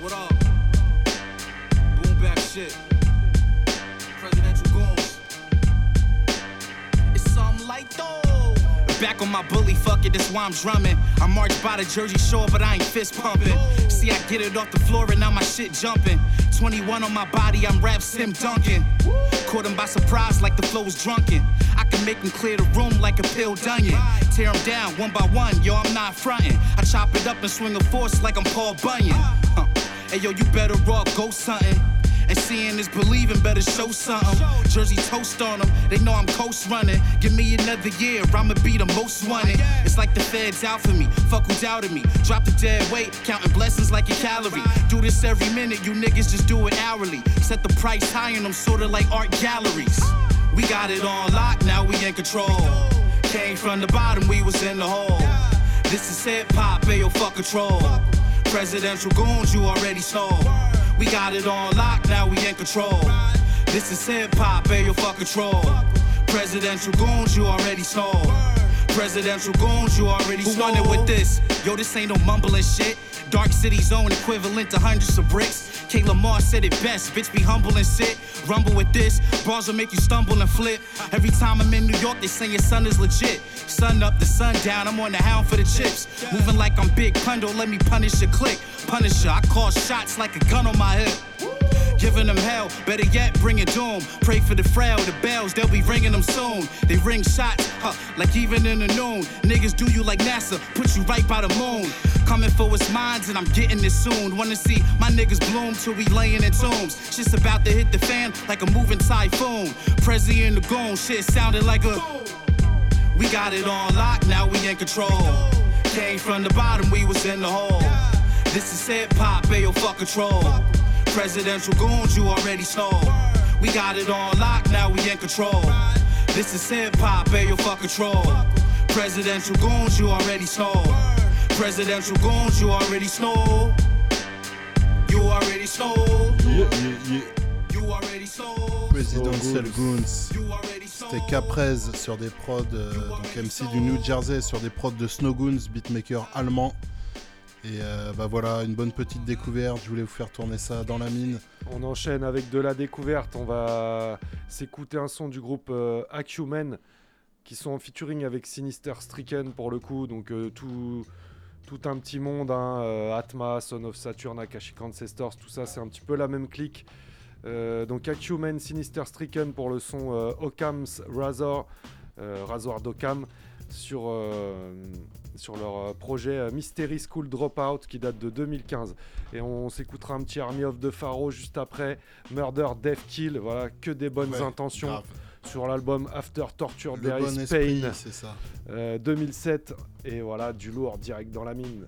S17: what up? Boom back shit. Presidential. It's something like though. Back on my bully, fuck it, that's why I'm drumming. I march by the Jersey Shore, but I ain't fist pumping. See, I get it off the floor and now my shit jumping. 21 on my body, I'm rap Tim Duncan. Caught him by surprise like the flow was drunken. I can make him clear the room like a pill onion. Tear him down one by one, yo, I'm not frontin'. I chop it up and swing a force like I'm Paul Bunyan. Huh. Hey, yo, you better off go something. And seeing is believing, better show something. Jersey toast on them, they know I'm coast running. Give me another year, I'ma be the most wanted. It's like the feds out for me, fuck who doubted me. Drop the dead weight, counting blessings like a calorie. Do this every minute, you niggas just do it hourly. Set the price high in them, sorta like art galleries. We got it on lock, now we in control. Came from the bottom, we was in the hole. This is hip hop, ayo, fuck control. Presidential goons, you already stole. We got it on lock, now we in control. This is hip hop, ayo, fuck control. Presidential goons, you already stole. Presidential goons, you already Who
S9: stole.
S17: wanted with this? Yo, this ain't no mumbling shit. Dark City Zone equivalent to hundreds of bricks. Kayla Moore said it best, bitch be humble and sit. Rumble with this, bars will make you stumble and flip. Every time I'm in New York, they say your son is legit. Sun up, the sun down, I'm on the hound for the chips. Moving like I'm Big Pun, don't let me punish your click. Punisher, I call shots like a gun on my hip. Giving them hell, better yet, bring it doom. Pray for the frail, the bells, they'll be ringing them soon. They ring shots, huh, like even in the noon. Niggas do you like NASA, put you right by the moon. Coming for his minds, and I'm getting it soon. Wanna see my niggas bloom till we laying in tombs. Shit's about to hit the fan like a moving typhoon. Prezi in the goon, shit sounded like a. We got it on lock, now we in control. Came from the bottom, we was in the hole. This is hip hop, ayo, fuck control. Presidential goons, you already stole. We got it on lock, now we in control. This is hip hop, ayo, fuck control. Presidential goons, you already stole. Presidential goons, you already stole. You already stole. You already stole.
S6: Presidential Goons. C'était Caprez sur des prods, euh, donc MC du New Jersey sur des prods de Snow Goons, beatmaker allemand. Et euh, bah voilà, une bonne petite découverte. Je voulais vous faire tourner ça dans la mine.
S5: On enchaîne avec de la découverte. On va s'écouter un son du groupe euh, Acumen qui sont en featuring avec Sinister Stricken pour le coup. Donc euh, tout, un petit monde. hein, Atma, Son of Saturn, Akashic Ancestors, tout ça c'est un petit peu la même clique. Donc Acumen Sinister Stricken pour le son Occam's Razor, Razor d'Occam, sur, sur leur euh, projet euh, Mystery School Dropout qui date de 2015. Et on s'écoutera un petit Army of the Pharaoh juste après, Murder, Death, Kill, voilà, que des bonnes
S6: Ouais,
S5: intentions.
S6: grave.
S5: Sur l'album After Torture
S6: Le
S5: There
S6: bon
S5: is
S6: esprit,
S5: Pain,
S6: c'est ça.
S5: euh, 2007, et voilà, du lourd direct dans la mine.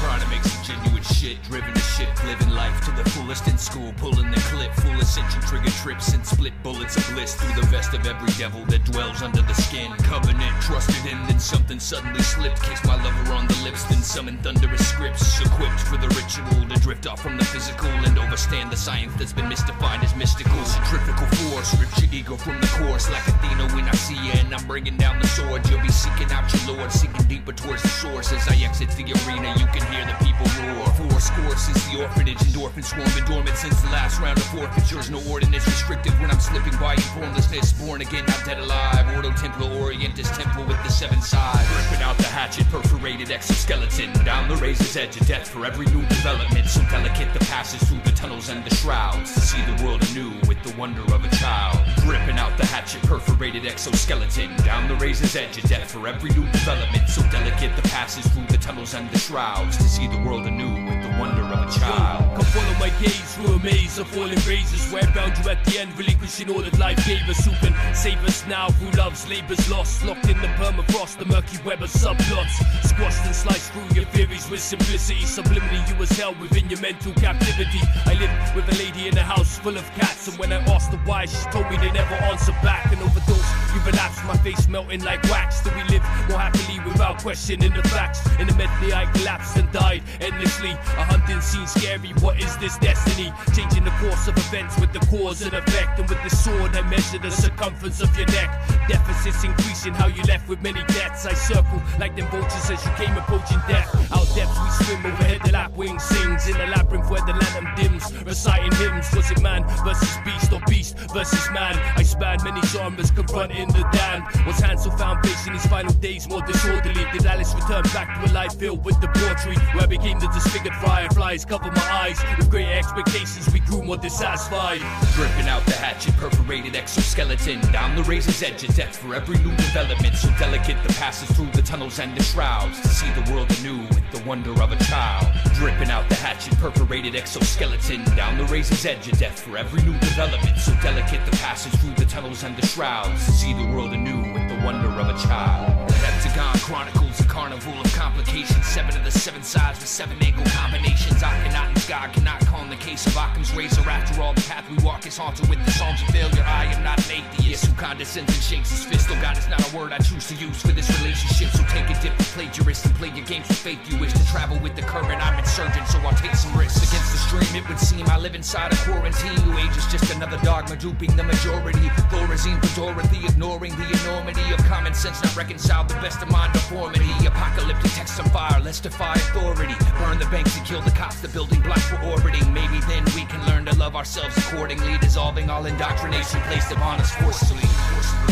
S20: Trying shit, driven to shit, living life to the fullest in school, pulling the clip, full of trigger trips and split bullets of bliss through the vest of every devil that dwells under the skin. Covenant trusted in, then something suddenly slipped. Kiss my lover on the lips, then summon thunderous scripts, equipped for the ritual to drift off from the physical and overstand the science that's been mystified as mystical. Centrifugal force rips your ego from the course like Athena when I see you, and I'm bringing down the sword. You'll be seeking out your lord, sinking deeper towards the source as I exit the arena. You can hear the people roar. Four scores since the orphanage, endorphins swarming dormant since the last round of forfeitures. No ordinance restricted when I'm slipping by in formlessness. Born again, not dead alive. Ordo Templi Orientis temple with the seven sides. Ripping out the hatchet, perforated exoskeleton. Down the razor's edge of death for every new development. So delicate the passes through the tunnels and the shrouds. To see the world anew with the wonder of a child. Ripping out the hatchet, perforated exoskeleton. Down the razor's edge of death for every new development. So delicate the passes through the tunnels and the shrouds. To see the world anew wonder of a child.
S21: Come follow my gaze through a maze of falling razors Where bound you at the end, relinquishing all that life gave us. Who can save us now? Through love's labours lost Locked in the permafrost, the murky web of subplots. Squashed and sliced through your theories with simplicity. Subliminally you was held within your mental captivity. I lived with a lady in a house full of cats And when I asked her why, she told me they never answer back. An overdose, you relapsed, my face melting like wax. Still we live more happily without questioning the facts. In the medley I collapsed and died endlessly Hunting scene scary, what is this destiny? Changing the course of events with the cause and effect And with the sword I measure the circumference of your neck Deficits increasing, how you left with many deaths I circle like them vultures as you came approaching death Out depths we swim overhead, the lapwing sings In the labyrinth where the lantern dims Reciting hymns, was it man versus beast or beast versus man? I spanned many genres confronting the damned Was Hansel found facing his final days more disorderly? Did Alice return back to a life filled with debauchery? Where I became the disfigured fireflies Cover my eyes with great expectations We grew more dissatisfied
S20: Dripping out the hatchet, perforated exoskeleton. Down the razor's edge of death for every new development. So delicate the passes through the tunnels and the shrouds. To see the world anew with the wonder of a child. Dripping out the hatchet, perforated exoskeleton. Down the razor's edge of death for every new development. So delicate the passes through the tunnels and the shrouds. To see the world anew with the wonder of a child. Heptagon Chronicles, a carnival of complications. Seven of the seven sides with seven angle combinations. Akhenaten God cannot call calm the case of Occam's razor. After all, the path we walk is haunted with the songs of failure. I am not an atheist who condescends and shakes his fist. Oh God, it's not a word I choose to use for this relationship. So take a dip, plagiarist, and play your games with faith. You wish to travel with the current. I'm insurgent, so I'll take some risks against the stream. It would seem I live inside a quarantine. New age is just another dogma duping the majority. Thorazine for Dorothy, ignoring the enormity of common sense, not reconciled the best of mind deformity. Apocalyptic text on fire, let's defy authority. Burn the banks and kill the cops, the building blocks we're orbiting. Maybe then we can learn to love ourselves accordingly, dissolving all indoctrination placed upon us forcibly.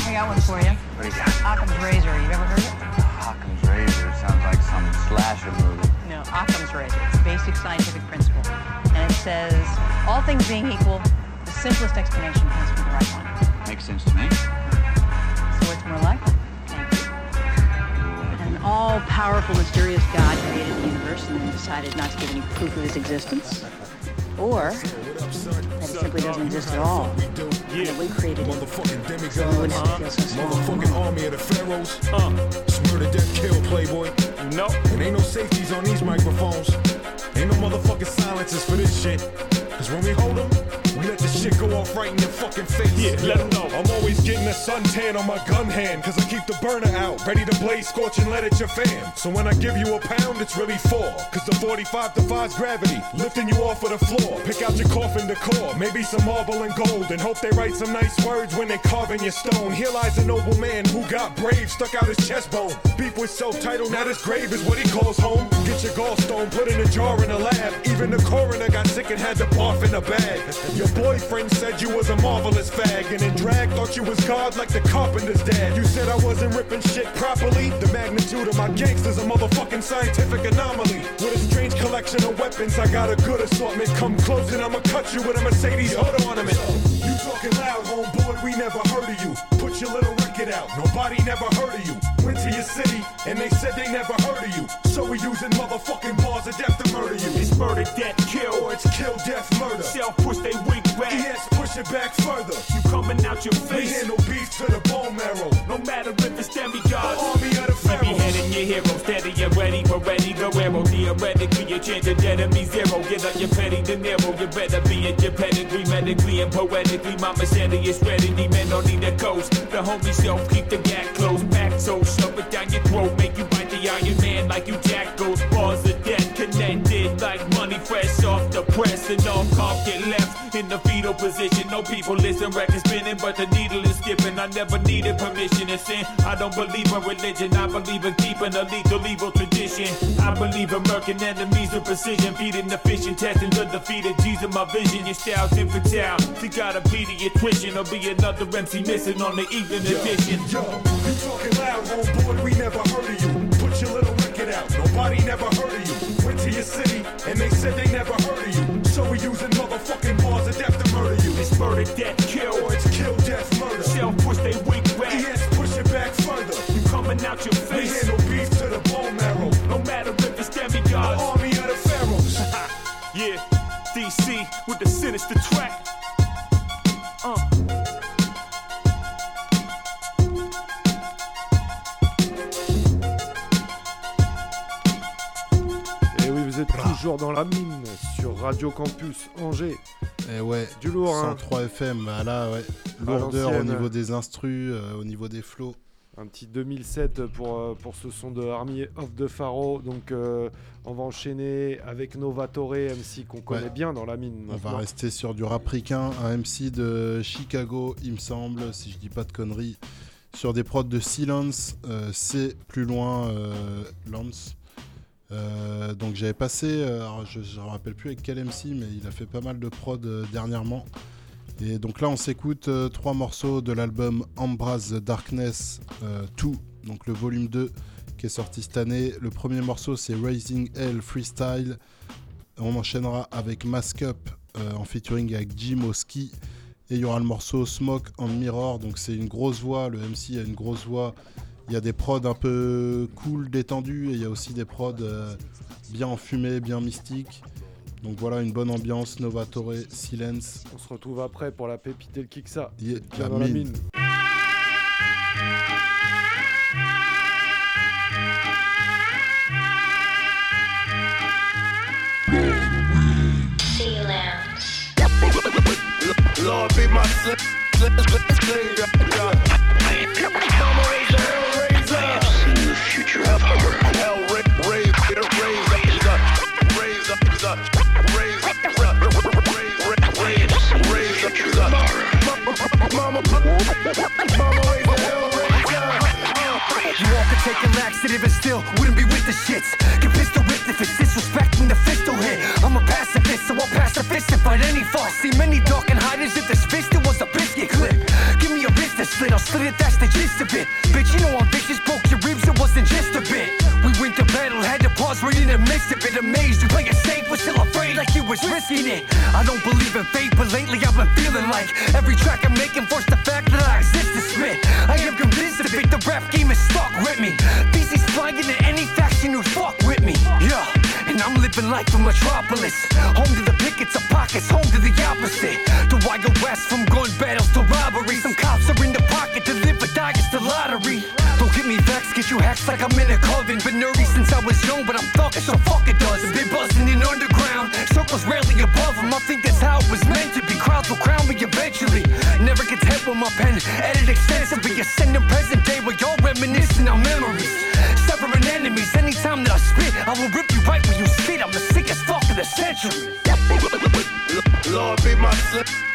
S22: I got one for you.
S13: What do you got?
S22: Occam's razor. You ever heard it?
S13: Occam's razor sounds like some slasher movie.
S22: No, Occam's razor. It's a basic scientific principle. And it says, all things being equal, the simplest explanation has to be the right one.
S13: Makes sense to me.
S22: So it's more likely. Thank you. An all-powerful, mysterious God created the universe and then decided not to give any proof of his existence. Or that it simply doesn't exist at all. And that we created it so we wouldn't have to feel so small.
S1: Motherfucking army of the pharaohs. Uh. It's murder, death, kill, playboy. No. And ain't no safeties on these microphones. Ain't no motherfucking silences for this shit. Cause when we hold them, we let the shit go off right in your fucking face.
S23: Yeah, let 'em know.
S1: I'm always getting a suntan on my gun hand. Cause I keep the burner out, ready to blaze, scorch and let it your fam. So when I give you a pound, it's really four. Cause the 45 defies gravity, lifting you off of the floor. Pick out your coffin decor, maybe some marble and gold. And hope they write some nice words when they carving your stone. Here lies a noble man who got brave, stuck out his chest bone. Beef was self-titled, now this grave is what he calls home. Get your gallstone, put in a jar in a lab. Even the coroner got sick and had to barf in a bag. Your boy
S24: friends said you was a marvelous fag, and in drag thought you was God like the carpenter's dad. You said I wasn't ripping shit properly. The magnitude of my gangsters a motherfucking scientific anomaly. With a strange collection of weapons, I got a good assortment. Come close and I'ma cut you with a Mercedes hood ornament. You talking loud, homeboy, we never heard of you. Put your little record out, nobody never heard of you. Went to your city, and they said they never heard of you. So we using motherfucking bars of death to murder you.
S9: It's murder, death, kill.
S24: Or it's kill, death, murder.
S9: Self push they back.
S24: Yes, push it back further.
S9: You coming out your
S24: We
S9: face.
S24: handle beef to the bone marrow.
S9: No matter if it's demigods.
S24: Army of the
S9: We be
S24: pharaohs.
S9: heading your hero, steady and ready for ready Guerrero. Theoretically, your chance of enemy zero. Get up your petty De Niro. You better be in your pedigree, medically and poetically. My machete is ready. The men don't need a coast. The homie self keep the gap in position. No people listen, record spinning, but the needle is skipping. I never needed permission to sin. I don't believe in religion. I believe in keeping a lethal evil tradition. I believe in murking enemies with precision. Feeding the fish and testing the defeated G's in my vision. Your style's infantile. You gotta be the attrition or be another MC missing on the evening edition.
S24: Yo, you talking loud, homeboy, we never heard of you. Put your little record out, nobody never heard of you. Went to your city, and they said they never heard of you. So we using motherfucking bars of death murder,
S9: death, kill.
S24: Or it's kill, death, murder.
S9: Self push they weak back.
S24: Yes, push it back further.
S9: You coming out your
S24: We
S9: face.
S24: handle beef to the bone marrow.
S9: No matter if it's
S24: The
S9: demigods.
S24: army of the pharaohs. [LAUGHS]
S9: yeah, DC with the sinister track. Uh.
S5: Et oui, vous êtes toujours dans la mine sur Radio Campus Angers.
S6: Et ouais,
S5: Du lourd, hein.
S6: 103 FM, bah là, ouais. Lourdeur au niveau des instrus, euh, au niveau des flots.
S5: Un petit 2007 pour, euh, pour ce son de Army of the Pharaoh. Donc euh, on va enchaîner avec Novatore, MC qu'on connaît
S6: Ouais.
S5: bien dans la mine.
S6: On va rester sur du rapricain, un MC de Chicago, il me semble, si je dis pas de conneries. Sur des prods de Silence, c'est plus loin Lance. Euh, donc j'avais passé, euh, je ne me rappelle plus avec quel MC, mais il a fait pas mal de prods euh, dernièrement. Et donc là on s'écoute trois morceaux de l'album Embrace the Darkness euh, 2, donc le volume 2 qui est sorti cette année. Le premier morceau c'est Raising Hell Freestyle. On enchaînera avec Mask Up en featuring avec Jim Oski. Et il y aura le morceau Smoke on Mirror. Donc c'est une grosse voix. Le MC a une grosse voix. Il y a des prods un peu cool, détendus. Et il y a aussi des prods euh, bien enfumés, bien mystiques. Donc voilà, une bonne ambiance. Novatore, Silence.
S5: On se retrouve après pour la pépite et le Kiksa.
S6: Yeah,
S5: Bien
S6: la
S5: dans la
S6: mine.
S1: Lord be my. Mama, mama, mama hell raiser.
S23: You all could take a laxative and still wouldn't be with the shits. Get pistol whipped if it's disrespecting the fistal hit. I'm a pacifist, so I'll pass the fist and fight any farce. See many dark and hiders if this fist it was a biscuit clip. Give me a that slit, I'll slit it, that's the gist of it. Bitch, you know I'm vicious, broke your ribs, it wasn't just a bit. We went to battle, had to pause right in the midst of it. Amazed, you play it was risking it. I don't believe in fate, but lately I've been feeling like every track I'm making forced the fact that I exist to spit. I am convinced of it, the rap game is stuck with me. BC's flying to any faction who fuck with me. Yeah, and I'm living life in Metropolis. Home to the pickets of pockets, home to the opposite. I go west from gun battles to robbery? Some cops are in the pocket to live or die, it's the lottery. Don't get me vexed, get you hacks like I'm in a coven. Been nerdy since I was young, but I'm thugging, so fuck eventually. Never content with my pen, edit extensively. Ascending present day where you're reminiscing on memories. Severing enemies, anytime that I spit, I will rip you right where you sit. I'm the sickest fuck of the century.
S1: Lord be my sl-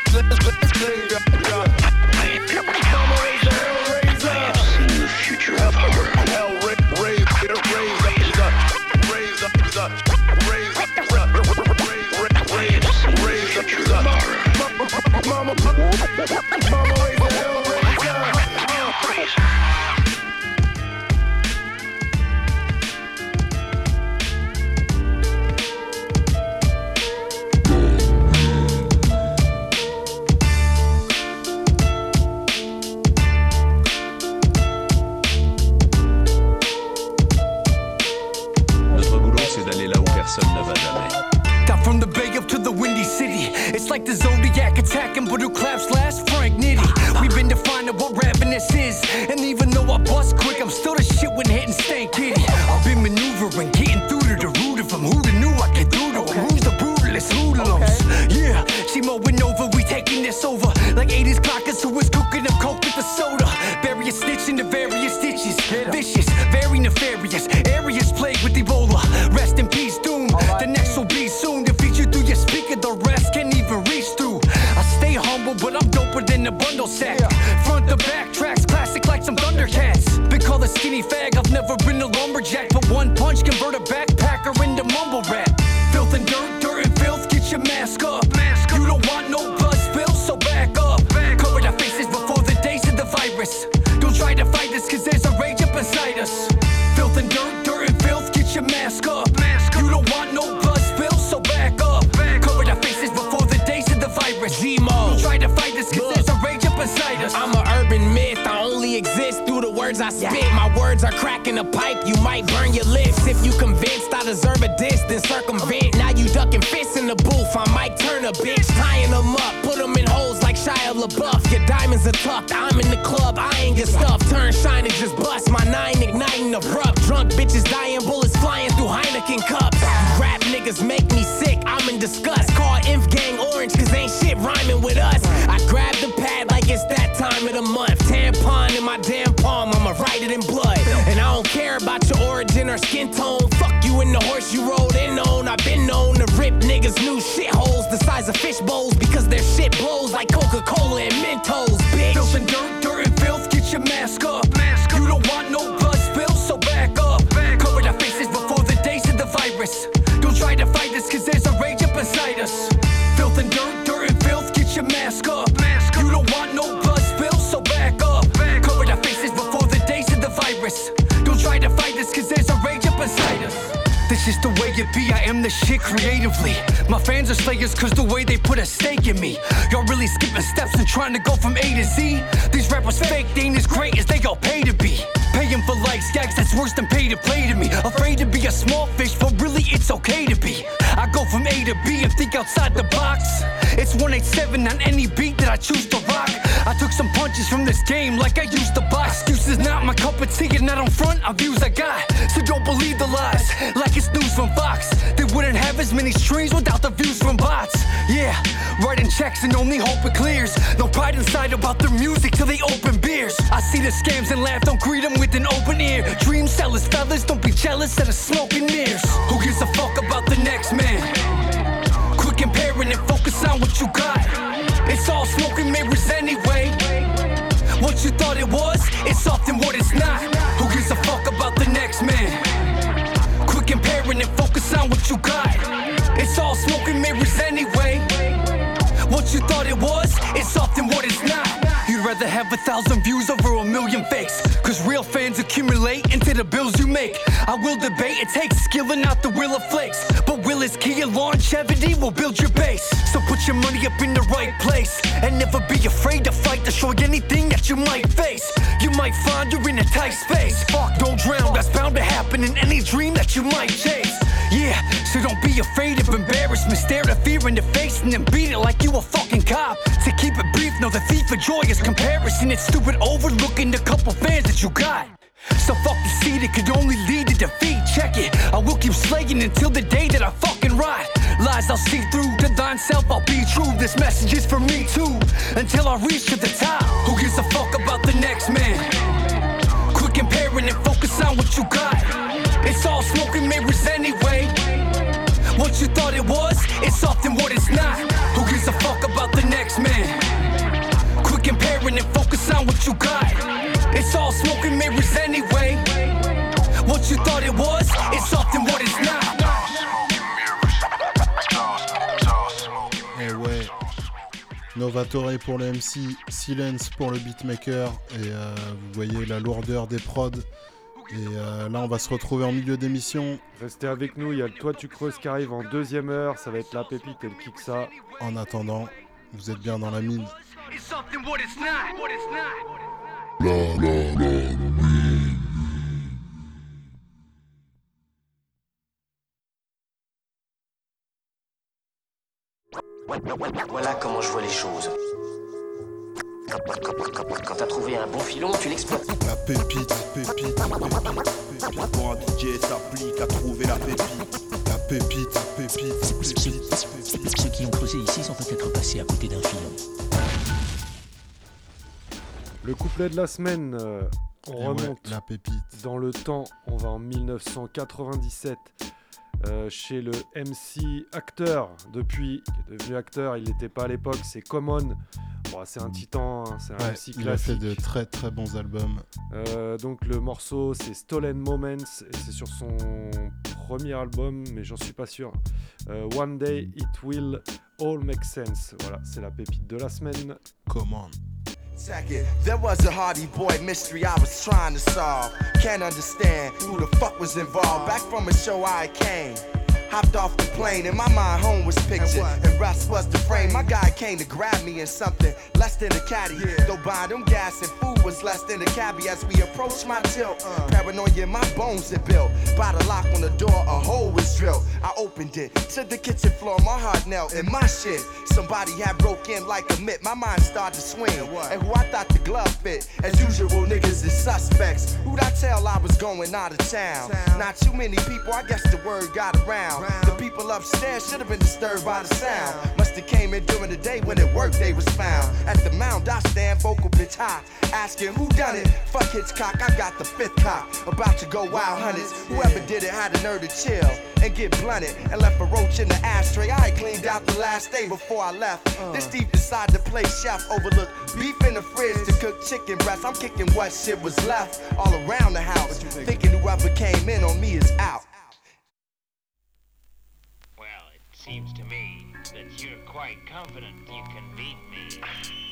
S23: trying to go from A to Z. These rappers fake, they ain't as great as they all pay to be. Paying for likes, gags, that's worse than pay to play to me. Afraid to be a small fish, but really it's okay to be. I go from A to B and think outside the box. It's 187 on any beat that I choose to rock. I took some punches from this game like I used to box. Excuses not my cup of tea, and not on front of views I got. So don't believe the lies, like it's news from Fox. They wouldn't have as many streams without the views from bots. Yeah, writing checks and only hope it clears. No pride inside about their music till they open beers. I see the scams and laugh, don't greet them with an open ear. Dream sellers, fellas, don't be jealous of the smoking mirrors. Who gives a fuck about the next man? Comparing and focus on what you got. It's all smoke and mirrors anyway. What you thought it was, it's often what it's not. Who gives a fuck about the next man? Quit comparing and focus on what you got. It's all smoke and mirrors anyway. What you thought it was, it's often what it's not. You'd rather have a thousand views over a million fakes. Cause real fans accumulate into the bills you make. I will debate, it takes skill and not the will of flakes. But will is key and longevity will build your base. So put your money up in the right place. And never be afraid to fight, destroy anything that you might face. You might find you're in a tight space. Fuck, don't drown, that's bound to happen in any dream that you might chase. Yeah, so don't be afraid of embarrassment. Stare the fear in the face and then beat it like you a fucking cop. To keep it brief, no, the thief of joy is comparison. It's stupid overlooking the couple fans that you got. So fuck the seed, it could only lead defeat. Check it, I will keep slaying until the day that I fucking rot. Lies I'll see through, to thine self I'll be true. This message is for me too, until I reach to the top. Who gives a fuck about the next man? Quit comparing and focus on what you got. It's all smoke and mirrors anyway. What you thought it was, it's often what it's not. Who gives a fuck about the next man? Quit comparing and focus on what you got.
S6: Novatore pour le MC, Silence pour le beatmaker, et euh, vous voyez la lourdeur des prods. Et euh, là, on va se retrouver en milieu d'émission.
S5: Restez avec nous, il y a le Toi tu creuses qui arrive en deuxième heure, ça va être la pépite et le Kiksa.
S6: En attendant, vous êtes bien dans la mine
S23: it's not. What it's not.
S25: Voilà comment je vois les choses. Quand, t'as trouvé un bon filon, tu l'exploites.
S6: La pépite, pépite, pépite, pépite.
S26: Pour un DJ s'applique à trouver la pépite.
S6: La pépite, pépite, pépite, pépite.
S27: Ceux qui ont creusé ici sont peut-être passés à côté d'un filon.
S5: Le couplet de la semaine, euh, on
S6: Et ouais,
S5: remonte
S6: la pépite.
S5: dans le temps, on va en 1997 euh, chez le MC acteur depuis, qui est devenu acteur, il n'était pas à l'époque, c'est Common. Bon, c'est un titan, hein, c'est un
S6: Ouais,
S5: MC
S6: il a fait
S5: classique.
S6: de très très bons albums.
S5: Euh, donc le morceau c'est Stolen Moments et c'est sur son premier album mais j'en suis pas sûr. Euh, One Day It Will All Make Sense. Voilà, c'est la pépite de la semaine.
S6: Comment
S26: It. There was a Hardy Boy mystery I was trying to solve. Can't understand who the fuck was involved. Back from a show I came. Hopped off the plane and my mind home was pictured. And rest was the frame. My guy came to grab me in something less than a caddy. Though buying them gas and food was less than a cabbie as we approached my tilt. Paranoia in my bones had built. By the lock on the door, a hole was drilled. I opened it to the kitchen floor. My heart knelt in my shit. Somebody had broke in like a mitt. My mind started to swing. And who I thought the glove fit. As usual, niggas is suspects. Who'd I tell I was going out of town? Not too many people, I guess the word got around. The people upstairs should have been disturbed by the sound. Must have came in during the day when at work they was found. At the mound, I stand vocal pitch high. Asking who done it? Fuck Hitchcock, I got the fifth cop. About to go wild hundreds. Whoever did it had the nerve to chill and get blunted and left a roach in the ashtray. I cleaned out the last day before I left. This deep decided to play chef overlook beef in the fridge to cook chicken breast. I'm kicking what shit was left all around the house. Thinking whoever came in on me is out.
S28: Well, it seems to me that you're quite confident you can beat me.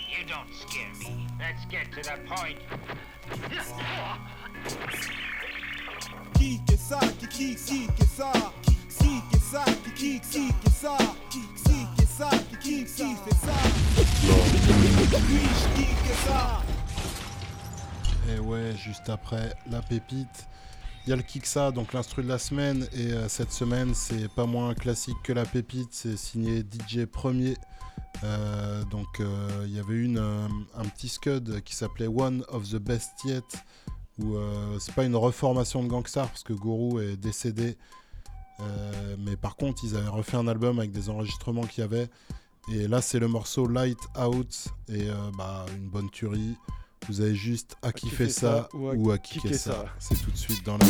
S28: You don't scare me. Let's get to the point.
S24: Ça. Qui qui que ça.
S6: Et ouais, juste après la pépite, il y a le Kiksa, donc l'instru de la semaine. Et euh, cette semaine, c'est pas moins classique que la pépite, c'est signé DJ Premier. Euh, donc euh, il y avait une, un petit scud qui s'appelait One of the Best Yet, où c'est pas une reformation de Gangstar parce que Guru est décédé. Mais par contre, ils avaient refait un album avec des enregistrements qu'il y avait. Et là, c'est le morceau Light Out et bah, une bonne tuerie. Vous avez juste à, kiffer ça, ou à kicker
S5: kicker
S6: ça.
S5: ça.
S6: C'est tout de suite dans la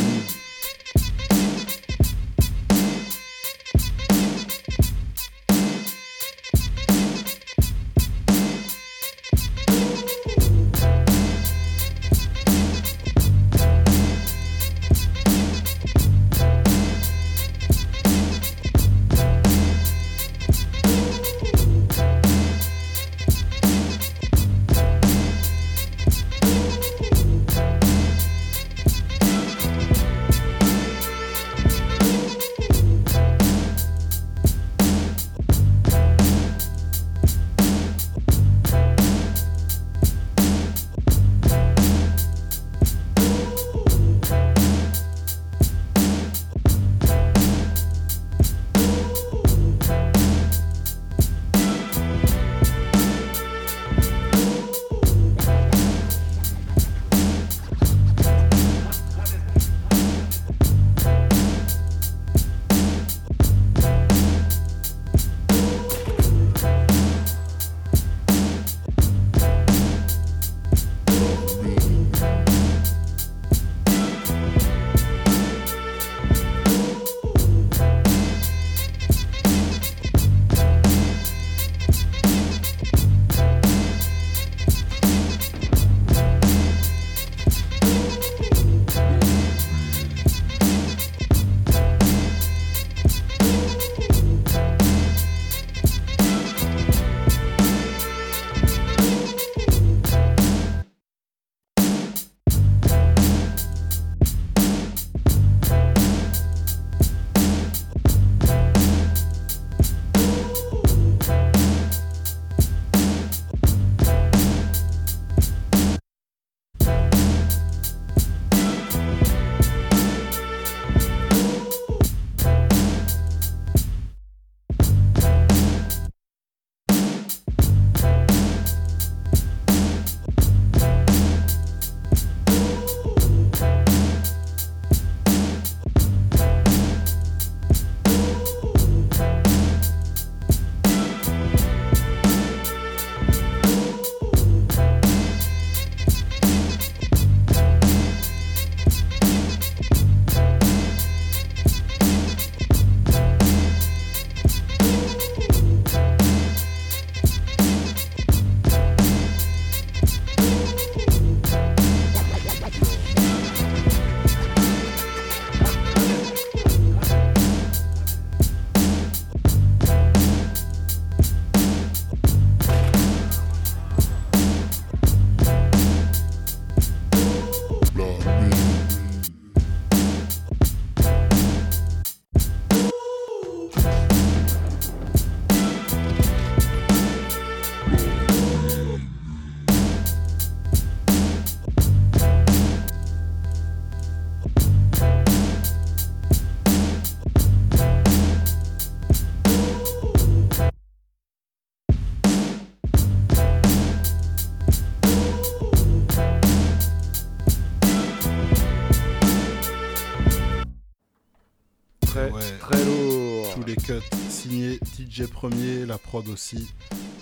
S6: DJ Premier, la prod aussi.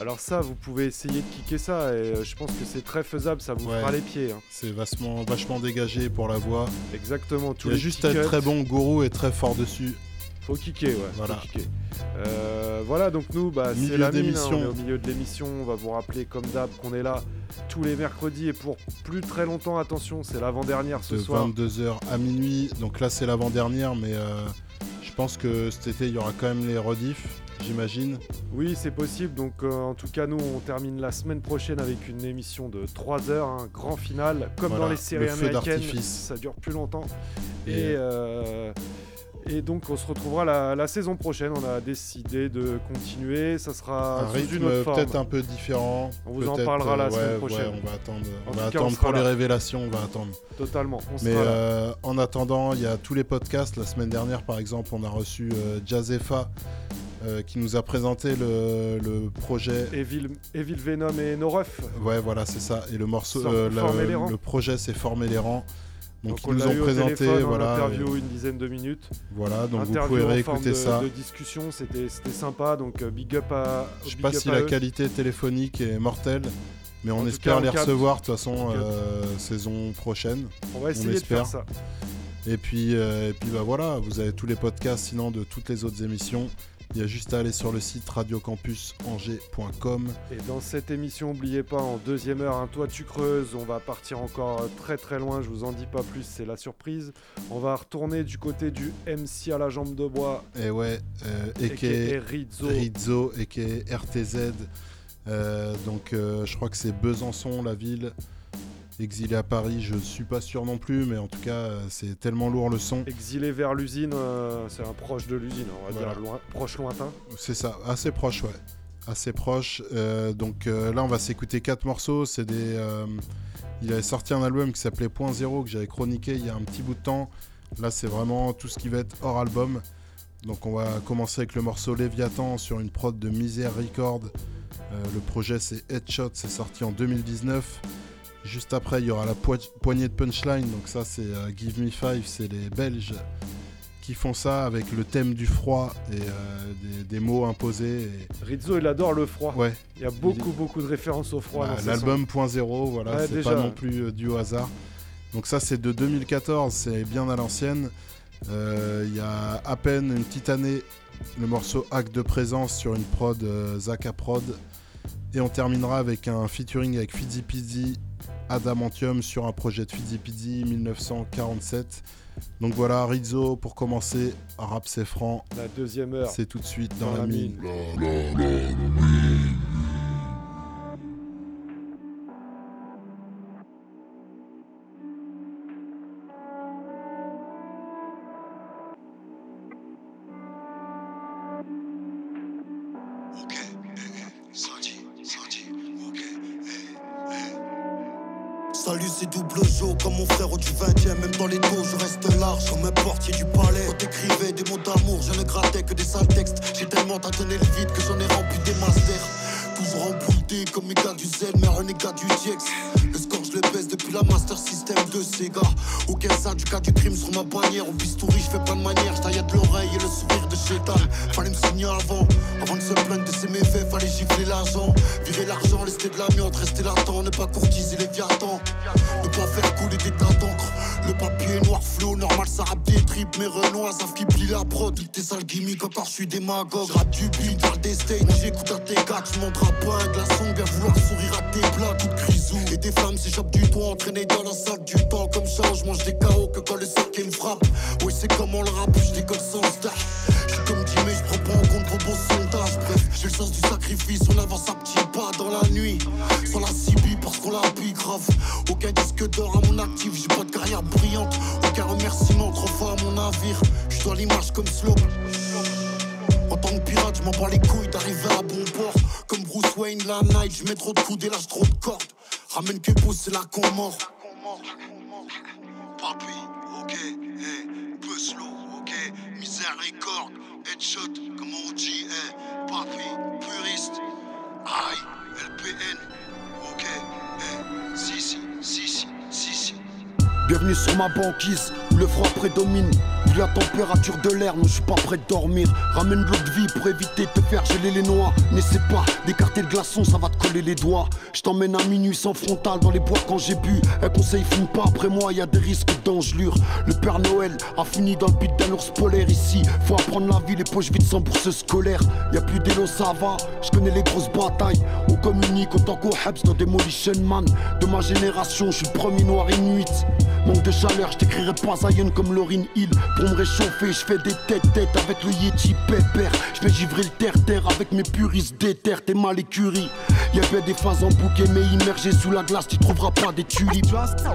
S5: Alors ça, vous pouvez essayer de kicker ça et euh, je pense que c'est très faisable, ça vous
S6: Ouais.
S5: fera les pieds. hein.
S6: C'est vachement, vachement dégagé pour la voix.
S5: Exactement, tous
S6: Il y a juste à être très bon, Gourou est très fort dessus.
S5: Faut kicker, ouais.
S6: Voilà.
S5: Faut kicker. Euh, voilà, donc nous, bah, c'est la mine, hein, on est au milieu de l'émission. On va vous rappeler, comme d'hab, qu'on est là tous les mercredis et pour plus très longtemps. Attention, c'est l'avant-dernière ce
S6: de
S5: soir.
S6: 22h à minuit. Donc là, c'est l'avant-dernière, mais euh, pense que cet été, il y aura quand même les rediffs, j'imagine.
S5: Oui, c'est possible. Donc, euh, en tout cas, nous, on termine la semaine prochaine avec une émission de 3 heures, un grand final, comme
S6: Voilà,
S5: dans les séries
S6: le
S5: américaines. Ça dure plus longtemps.
S6: Et-
S5: Et, euh, et donc, on se retrouvera la, la saison prochaine. On a décidé de continuer. Ça sera
S6: un rythme peut-être un peu différent.
S5: On vous en parlera la
S6: euh,
S5: semaine prochaine.
S6: ouais, on va attendre,
S5: En
S6: on va
S5: on
S6: attendre pour les révélations, on va attendre.
S5: Totalement, on
S6: Mais euh, en attendant, il y a tous les podcasts. La semaine dernière, par exemple, on a reçu euh, Jazefa euh, qui nous a présenté le, le projet.
S5: Evil, Evil Venom et No Ref.
S6: Ouais, voilà, c'est ça. Et le morceau,
S5: rangs.
S6: le projet, c'est former les rangs. Donc,
S5: on
S6: ils nous ont
S5: au
S6: présenté,
S5: téléphone en
S6: voilà.
S5: interview
S6: euh,
S5: une dizaine de minutes.
S6: Voilà, donc vous pouvez réécouter
S5: de,
S6: ça.
S5: de discussion, c'était c'était sympa. Donc euh, big up à.
S6: Je sais pas si la
S5: eux.
S6: qualité téléphonique est mortelle, mais on espère
S5: cas,
S6: les recevoir de toute façon euh, saison prochaine.
S5: On va essayer de faire ça.
S6: Et puis, euh, et puis bah voilà, vous avez tous les podcasts sinon de toutes les autres émissions. Il y a juste à aller sur le site radiocampusangers.com.
S5: Et dans cette émission, n'oubliez pas, en deuxième heure, un toit tu creuses. On va partir encore euh, très très loin. Je vous en dis pas plus, c'est la surprise. On va retourner du côté du MC à la jambe de bois.
S6: Et ouais, euh,
S5: aka
S6: aka
S5: Rizzo.
S6: Rizzo, aka RTZ. Euh, donc euh, je crois que c'est Besançon, la ville. Exilé à Paris, je suis pas sûr non plus, mais en tout cas, euh, c'est tellement lourd le son.
S5: Exilé vers l'usine, euh, c'est un proche de l'usine, on va
S6: Voilà.
S5: dire loin, proche lointain.
S6: C'est ça, assez proche, ouais. Assez proche. Euh, donc euh, là, on va s'écouter quatre morceaux. C'est des. il avait sorti un album qui s'appelait Point Zéro que j'avais chroniqué il y a un petit bout de temps. Là, c'est vraiment tout ce qui va être hors album. Donc on va commencer avec le morceau Léviathan sur une prod de Misère Record. Le projet c'est Headshot, c'est sorti en 2019. Juste après, il y aura la poi- poignée de punchline. Donc ça, c'est euh, Give Me Five, c'est les Belges qui font ça avec le thème du froid et euh, des, des mots imposés. et-
S5: Rizzo, il adore le froid.
S6: Ouais.
S5: Il y a beaucoup, beaucoup de références au froid.
S6: Bah, L'album. Point Zéro, voilà,
S5: Ouais,
S6: c'est pas non plus euh, du au hasard. Donc ça, c'est de 2014, c'est bien à l'ancienne. Euh, Il y a à peine une petite année, le morceau Acte de présence sur une prod Zaka Prod. Et on terminera avec un featuring avec Fizzy Pizzy, Adamantium sur un projet de Fizzy Pizzy 1947. Donc voilà, Rizzo pour commencer, rap c'est franc.
S5: La deuxième heure.
S6: C'est tout de suite dans, la, mine.
S29: Salut, Tellement tâtonné le vide que j'en ai rempli des masters. Toujours embouté comme mes gars du Z, mais renégat du Diex. Le score, je le baisse depuis la Master System de Sega. Aucun ça du cas du crime sur ma bannière. Au bistouri, je fais pas de manière, je de l'oreille et le sourire de Chétan. Fallait me signer avant, avant de se plaindre de ses méfaits, fallait gifler l'argent. Virer l'argent, rester de l'amiante, rester latent, ne pas courtiser les viatans. Ne pas faire couler des tas d'encre. Le papier noir flot, normal ça rappe des tripes. Mes renois savent qui plie la prod. Tes sales gimmicks, encore je suis démagogue. Beat, parle des states. Moi j'écoute à tes gars, tu montres pas un glaçon. Bien vouloir sourire à tes plats, toute grisou. Et des flammes s'échappent du toit, entraînées dans la salle du trop de coudes et lâche trop de cordes. Ramène que pousse, c'est là qu'on mord. Papi, ok, hey, peu slow, ok, misère record, headshot, comme on dit, hey, papi, puriste, aïe, LPN, ok, hey, si, si, si, si, si, si.
S30: Bienvenue sur ma banquise,
S29: le froid prédomine. Vu la température de l'air, non, je suis pas prêt de dormir. Ramène l'eau de vie pour éviter de te faire geler les noix. N'essaie pas d'écarter le glaçon, ça va te coller les doigts. Je t'emmène à minuit sans frontal dans les bois quand j'ai bu. Un conseil fume pas après moi, y a des risques d'engelure. Le Père Noël a fini dans le beat d'un ours polaire ici. Faut apprendre la vie, les poches vides sans bourse scolaire. Y a plus d'élo, ça va. Je connais les grosses batailles. On communique autant qu'au Hebs dans Demolition Man. De ma génération, je suis le premier noir inuit. Manque de chaleur, je t'écrirai pas Comme Lauryn Hill. Pour me réchauffer, je fais des têtes-têtes avec le Yeti pépère. Je vais givrer le terre-terre avec mes puristes déter, t'es mal écurie. Y a bien des phases en bouquet, mais immergé sous la glace, tu trouveras pas des tulipes.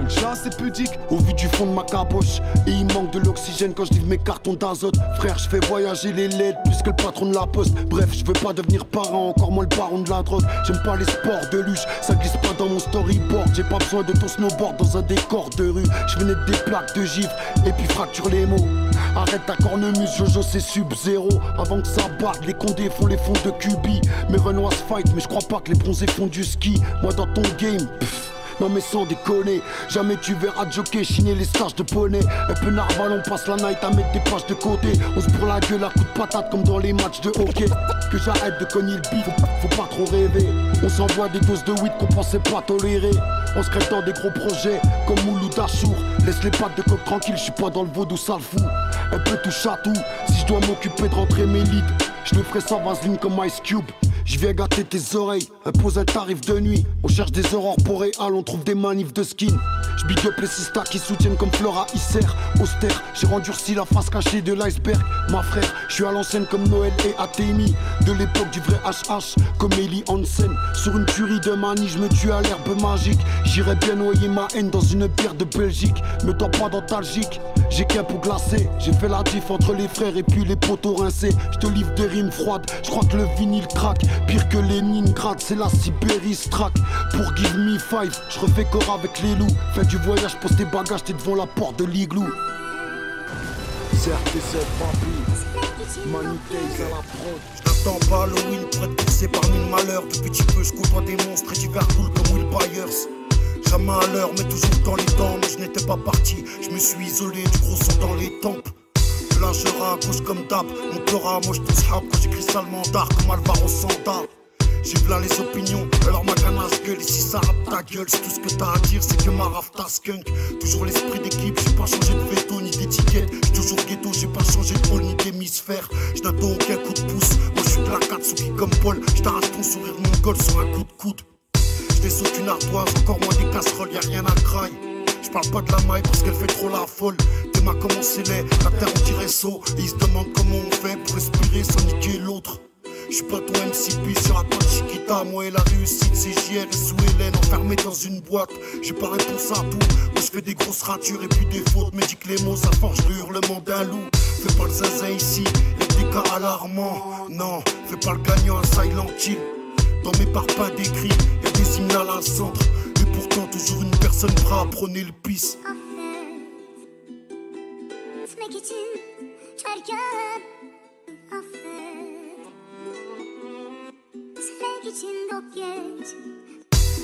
S29: Suis assez pudique au vu du fond de ma caboche. Et il manque de l'oxygène quand je livre mes cartons d'azote. Frère, je fais voyager les LED plus que le patron de la poste. Bref, je veux pas devenir parent, encore moins le baron de la drogue. J'aime pas les sports de luche, ça glisse pas dans mon storyboard. J'ai pas besoin de ton snowboard dans un décor de rue. Je venais des plaques de givre et puis fracture les mots. Arrête ta cornemuse, Jojo c'est sub-zéro. Avant que ça batte, les condés font les fonds de Cubi. Mes Renoirs fight, mais je crois pas que les bronzés font du ski. Moi dans ton game, non mais sans déconner, jamais tu verras jockey chiner les stages de poney. Un peu narval, on passe la night à mettre des pages de côté. On se brûle la gueule à coups de patate comme dans les matchs de hockey. Que j'arrête de cogner le bif, faut, pas trop rêver. On s'envoie des doses de weed qu'on pensait pas tolérer. On se crée dans des gros projets comme Mouloud Achour. Laisse les pattes de coq tranquille, je suis pas dans le vaudou sale fou. Un peu touche à tout, si je dois m'occuper de rentrer mes leads, je le ferai sans vaseline comme Ice Cube. Je viens gâter tes oreilles, impose un tarif de nuit. On cherche des aurores boréales, on trouve des manifs de skin. Je big up les sistas qui soutiennent comme Flora Isser. Austère, j'ai rendurci la face cachée de l'iceberg. Ma frère, je suis à l'ancienne comme Noël et Athémie. De l'époque du vrai HH, comme Ellie Hansen. Sur une tuerie de manie, je me tue à l'herbe magique. J'irai bien noyer ma haine dans une bière de Belgique. Me toi pas nostalgique, j'ai qu'un pour glacer. J'ai fait la diff entre les frères et puis les poteaux rincés. Je te livre des rimes froides, je crois que le vinyle craque. Pire que Leningrad, c'est la Sibérie strack. Pour Give Me Five, je refais corps avec les loups. Fais du voyage, pose tes bagages, t'es devant la porte de l'igloo. CRTZ, papi, Money Days à la prod.
S30: J'attends pas Halloween pour être poussé par mille malheurs. Depuis petit peu, je côtoie des monstres et divers cool comme Will Byers. Jamais à l'heure, mais toujours dans les temps. Mais je n'étais pas parti, je me suis isolé, du gros sang dans les tempes. Lâchera à gauche comme d'hab, mon pleura, moi je tous rap quand j'écris salement d'art comme Alvaro Santa. J'ai plein les opinions, alors ma ganache gueule. Ici ça rappe ta gueule, c'est tout ce que t'as à dire, c'est que ma raf ta skunk. Toujours l'esprit d'équipe, j'ai pas changé de veto ni d'étiquette. J'suis toujours ghetto, j'ai pas changé de pôle ni d'hémisphère. J'n'attends aucun coup de pouce, moi j'suis de la Katsuki comme Paul. J't'arrache ton sourire mongol sur un coup de coude. Saute une ardoise, encore moins des casseroles, y'a rien à craille. Je parle pas de la maille parce qu'elle fait trop la folle. T'es ma commencé les, la terre on dirait saut. Et ils se demandent comment on fait pour respirer sans niquer l'autre. J'suis pas ton MCP sur la pointe Chiquita. Moi et la réussite, c'est JR et sous Hélène enfermé dans une boîte. J'ai pas réponse à tout. Moi j'fais des grosses ratures et puis des fautes. Mais dis que les mots ça forge le hurlement d'un loup. Fais pas le zinzin ici, et des cas alarmants. Non, fais pas le gagnant à Silent Hill. Dans mes parpaings d'écrit, y'a des hymnes à la centre. Pourtant, toujours une personne prête à prôner le
S31: geç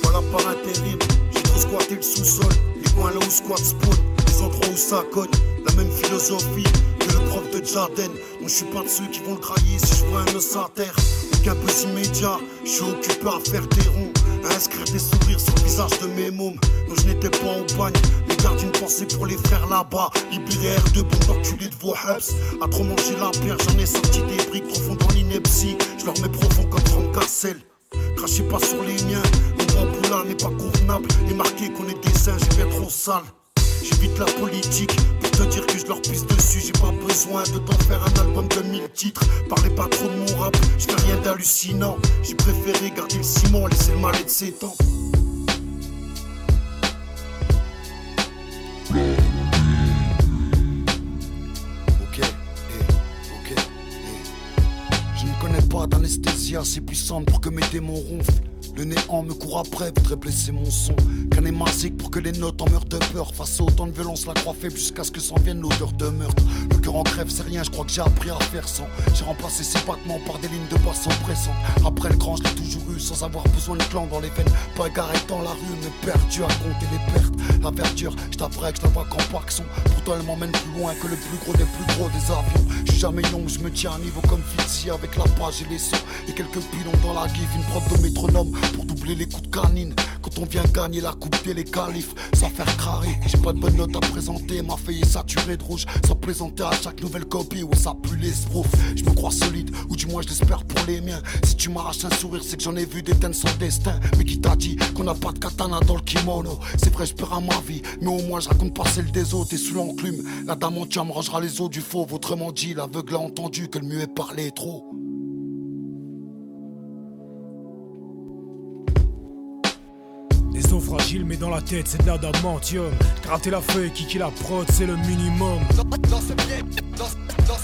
S30: Voilà par intérim, j'ai trop squatté le sous-sol. Les coins là où squat spawn, les endroits où ça cogne. La même philosophie que le prof de Jardin. Moi je suis pas de ceux qui vont le trahir si je vois un os à terre. Aucun buzz immédiat, je suis occupé à faire des ronds. Inscrire des sourires sur le visage de mes mômes. Non, je n'étais pas au bagne, mais garde une pensée pour les frères là-bas. Libéré R2, bon enculé de vos hubs. À trop manger la pierre, j'en ai sorti des briques profondes dans l'ineptie. Je leur mets profond comme Franck Cassel. Crachez pas sur les miens, mon grand poulain n'est pas convenable. Et marqué qu'on est des singes, j'ai bien trop sale. J'évite la politique te dire que je leur pisse dessus. J'ai pas besoin de t'en faire un album de 1000 titres. Parlez pas trop de mon rap, je rien d'hallucinant. J'ai préféré garder le ciment, laisser le mal de ses.
S29: Ok, eh, ok, eh. Je ne connais pas d'anesthésia assez puissante pour que mes démons ronflent. Le néant me court après, voudrait blesser mon son. Qu'un émasique pour que les notes en meurent de peur. Face à autant de violence, la croix faible jusqu'à ce que s'en vienne l'odeur de meurtre. Le cœur en crève, c'est rien, je crois que j'ai appris à faire sans. J'ai remplacé ces battements par des lignes de basse oppressantes. Après le grand, je l'ai toujours eu sans avoir besoin de clan dans les veines. Pas égaré dans la rue, mais perdu à compter les pertes. La verdure, je t'apprends que je la vois qu'en paxon. Pourtant, elle m'emmène plus loin que le plus gros des plus gros des avions. Je suis jamais young, je me tiens à niveau comme Fitzy avec la page et les sons. Et quelques pilons dans la gif, une prod de métronome les coups de canine. Quand on vient gagner la coupe des les califs, sans faire crarer. J'ai pas de bonne note à présenter, ma feuille est saturée de rouge. Sans plaisanter à chaque nouvelle copie où ça pue les sproufs. Je me crois solide, ou du moins je l'espère pour les miens. Si tu m'arraches un sourire, c'est que j'en ai vu des teintes sans destin. Mais qui t'a dit qu'on n'a pas de katana dans le kimono? C'est vrai, je perds à ma vie, mais au moins je raconte pas celle des autres. Et sous l'enclume, la dame entière me rangera les os du faux. Autrement dit, l'aveugle a entendu que le est parlé trop.
S32: Des os fragiles mais dans la tête c'est de l'adamantium Gratter la feuille, kiki la prod c'est le minimum
S33: Dans ce piège, dans, dans,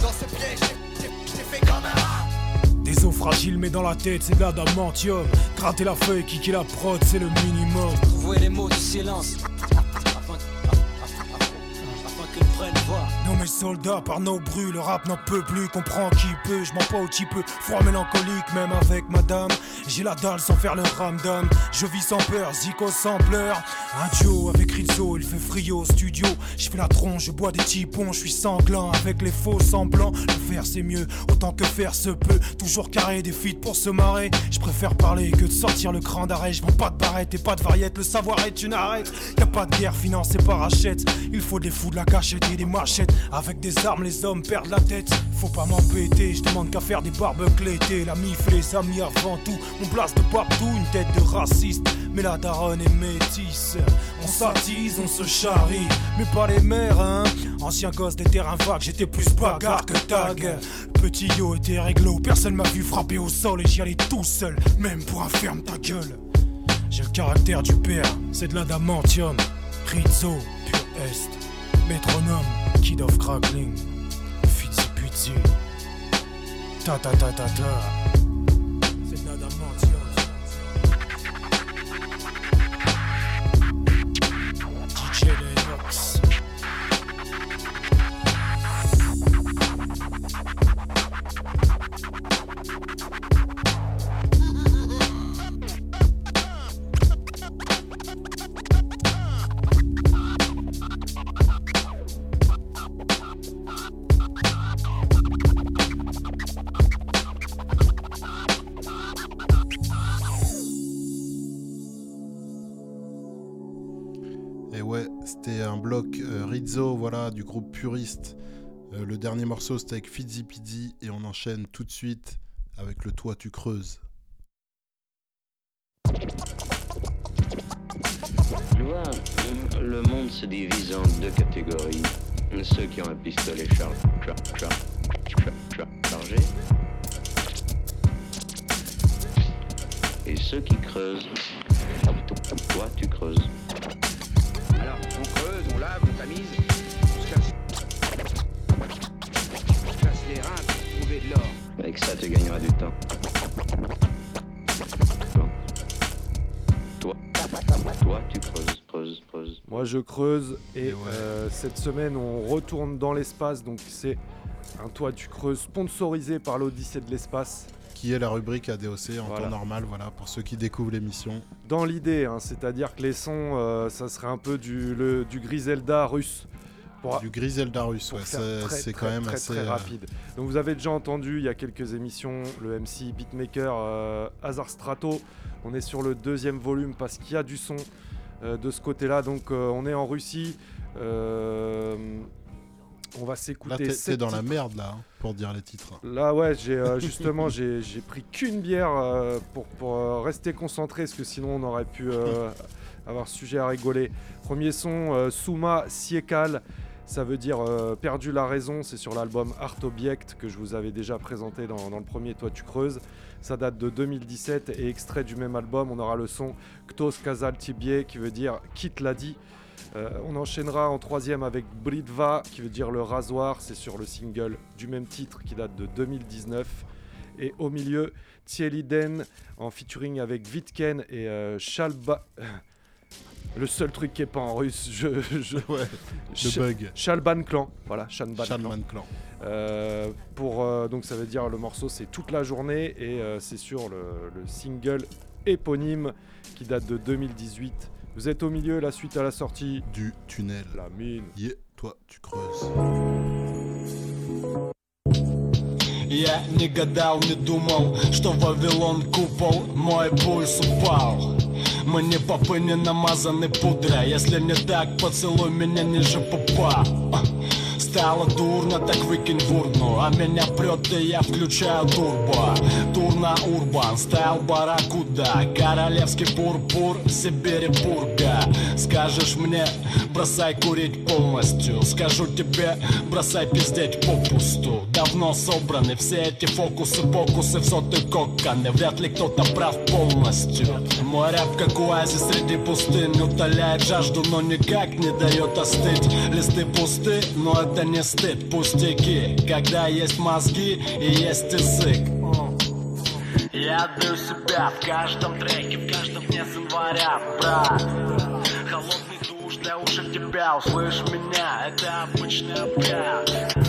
S33: dans ce piège, j'ai fait comme un.
S32: Des os fragiles mais dans la tête c'est de l'adamantium Gratter la feuille, kiki la prod c'est le minimum
S34: Trouver les mots du silence.
S32: Soldats par nos bruits, le rap n'en peut plus, comprends qui peut, je m'en pas au petit peu, froid mélancolique même avec madame, j'ai la dalle sans faire le ramdam, je vis sans peur, zico sans pleurs, un duo avec Rizzo, il fait frio au studio, je fais la tronche, je bois des tipons, je suis sanglant avec les faux semblants, le faire c'est mieux, autant que faire se peut, toujours carré des feats pour se marrer, je préfère parler que de sortir le cran d'arrêt, je pas de barrette et pas de variette, le savoir est une arrête, y a pas de guerre financée par rachette, il faut des fous de la cachette et des machettes, des armes les hommes perdent la tête, faut pas m'embêter, je demande qu'à faire des barbes clétées, la mif les amis avant tout, on place de partout une tête de raciste, mais la daronne est métisse, on s'attise, on se charrie, mais pas les mères hein, ancien gosse des terrains vagues, j'étais plus bagarre que tag, petit yo était réglo, personne m'a vu frapper au sol et j'y allais tout seul, même pour un ferme ta gueule. J'ai le caractère du père, c'est de l'adamantium. Rizzo, pur est. Métronome, Kid of Crackling. Fitzy Putzy. Ta ta ta ta ta.
S6: Voilà, du groupe Puriste. Euh, le dernier morceau, c'était avec Fizzy. Et on enchaîne tout de suite avec le Toi tu creuses.
S35: Vois, le- monde se divise en deux catégories. Ceux qui ont un pistolet char- chargé. Et ceux qui creusent. Toi, tu creuses.
S17: Alors, on creuse, on lave, on tamise, les reins pour trouver de l'or.
S35: Avec ça, tu gagneras du temps. Toi, toi, tu creuses, creuses, creuses.
S5: Moi je creuse et euh, cette semaine on retourne dans l'espace donc c'est un toit tu creuses sponsorisé par l'Odyssée de l'espace.
S6: Qui est la rubrique ADOC en
S5: Voilà.
S6: temps normal, voilà, pour ceux qui découvrent l'émission.
S5: Dans l'idée, hein, c'est-à-dire que les sons, euh, ça serait un peu du, le- du Griselda russe. Pour-
S6: Du Griselda russe,
S5: pour
S6: ouais, c'est- quand même
S5: très,
S6: assez,
S5: très
S6: euh,
S5: rapide. Donc vous avez déjà entendu il y a quelques émissions le MC beatmaker euh, Hazard Strato. On est sur le deuxième volume parce qu'il y a du son euh, de ce côté-là. Donc euh, on est en Russie. On va
S6: Là,
S5: s'écouter.
S6: t'es
S5: sept
S6: dans la merde, là, hein, pour dire les titres.
S5: Là, ouais, j'ai justement, [LAUGHS] j'ai pris qu'une bière pour, pour, rester concentré, parce que sinon on aurait pu [LAUGHS] avoir sujet à rigoler. Premier son, euh, Souma Siekal, ça veut dire euh, perdu la raison, c'est sur l'album Art Object que je vous avais déjà présenté dans, le premier Toi tu creuses. Ça date de 2017 et extrait du même album, on aura le son Ktos Kazal Tibie qui veut dire quitte l'a dit. Euh, on enchaînera en troisième avec Britva, qui veut dire le rasoir, c'est sur le single du même titre qui date de 2019. Et au milieu, Thierry Den en featuring avec Vitken et euh, Shalba. [LAUGHS] Le seul truc qui est pas en russe, je. je... [LAUGHS]
S6: le bug.
S5: Shalban Clan, voilà, Shalban,
S6: Shalban Clan.
S5: Euh, pour, euh, donc ça veut dire le morceau c'est toute la journée et euh, c'est sur le, le single éponyme qui date de 2018. Vous êtes au milieu, la suite à la sortie
S6: du tunnel.
S5: La mine.
S6: Yeah, toi tu creuses.
S36: Я не гадал, не думал, что Вавилон купол Мой пульс упал Мы не попы, не намазаны пудрой Если не так, поцелуй меня ниже пупа Стало дурно, так выкинь в урну. А меня прет, и я включаю турбо. Турна Урбан, стайл Баракуда Королевский пурпур, Сибири пурга. Скажешь мне, бросай курить полностью. Скажу тебе, бросай пиздеть попусту. Давно собраны все эти фокусы-покусы В сотый коконы. Вряд ли кто-то прав полностью. Мой рэп как оазис среди пустынь Утоляет жажду, но никак не дает остыть. Листы пусты, но это не стыд Пустяки, когда есть мозги и есть язык. Я отдаю себя в каждом треке, в каждом дне с января, брат. Холодный душ для ушей тебя, услышь меня, это обычный обряд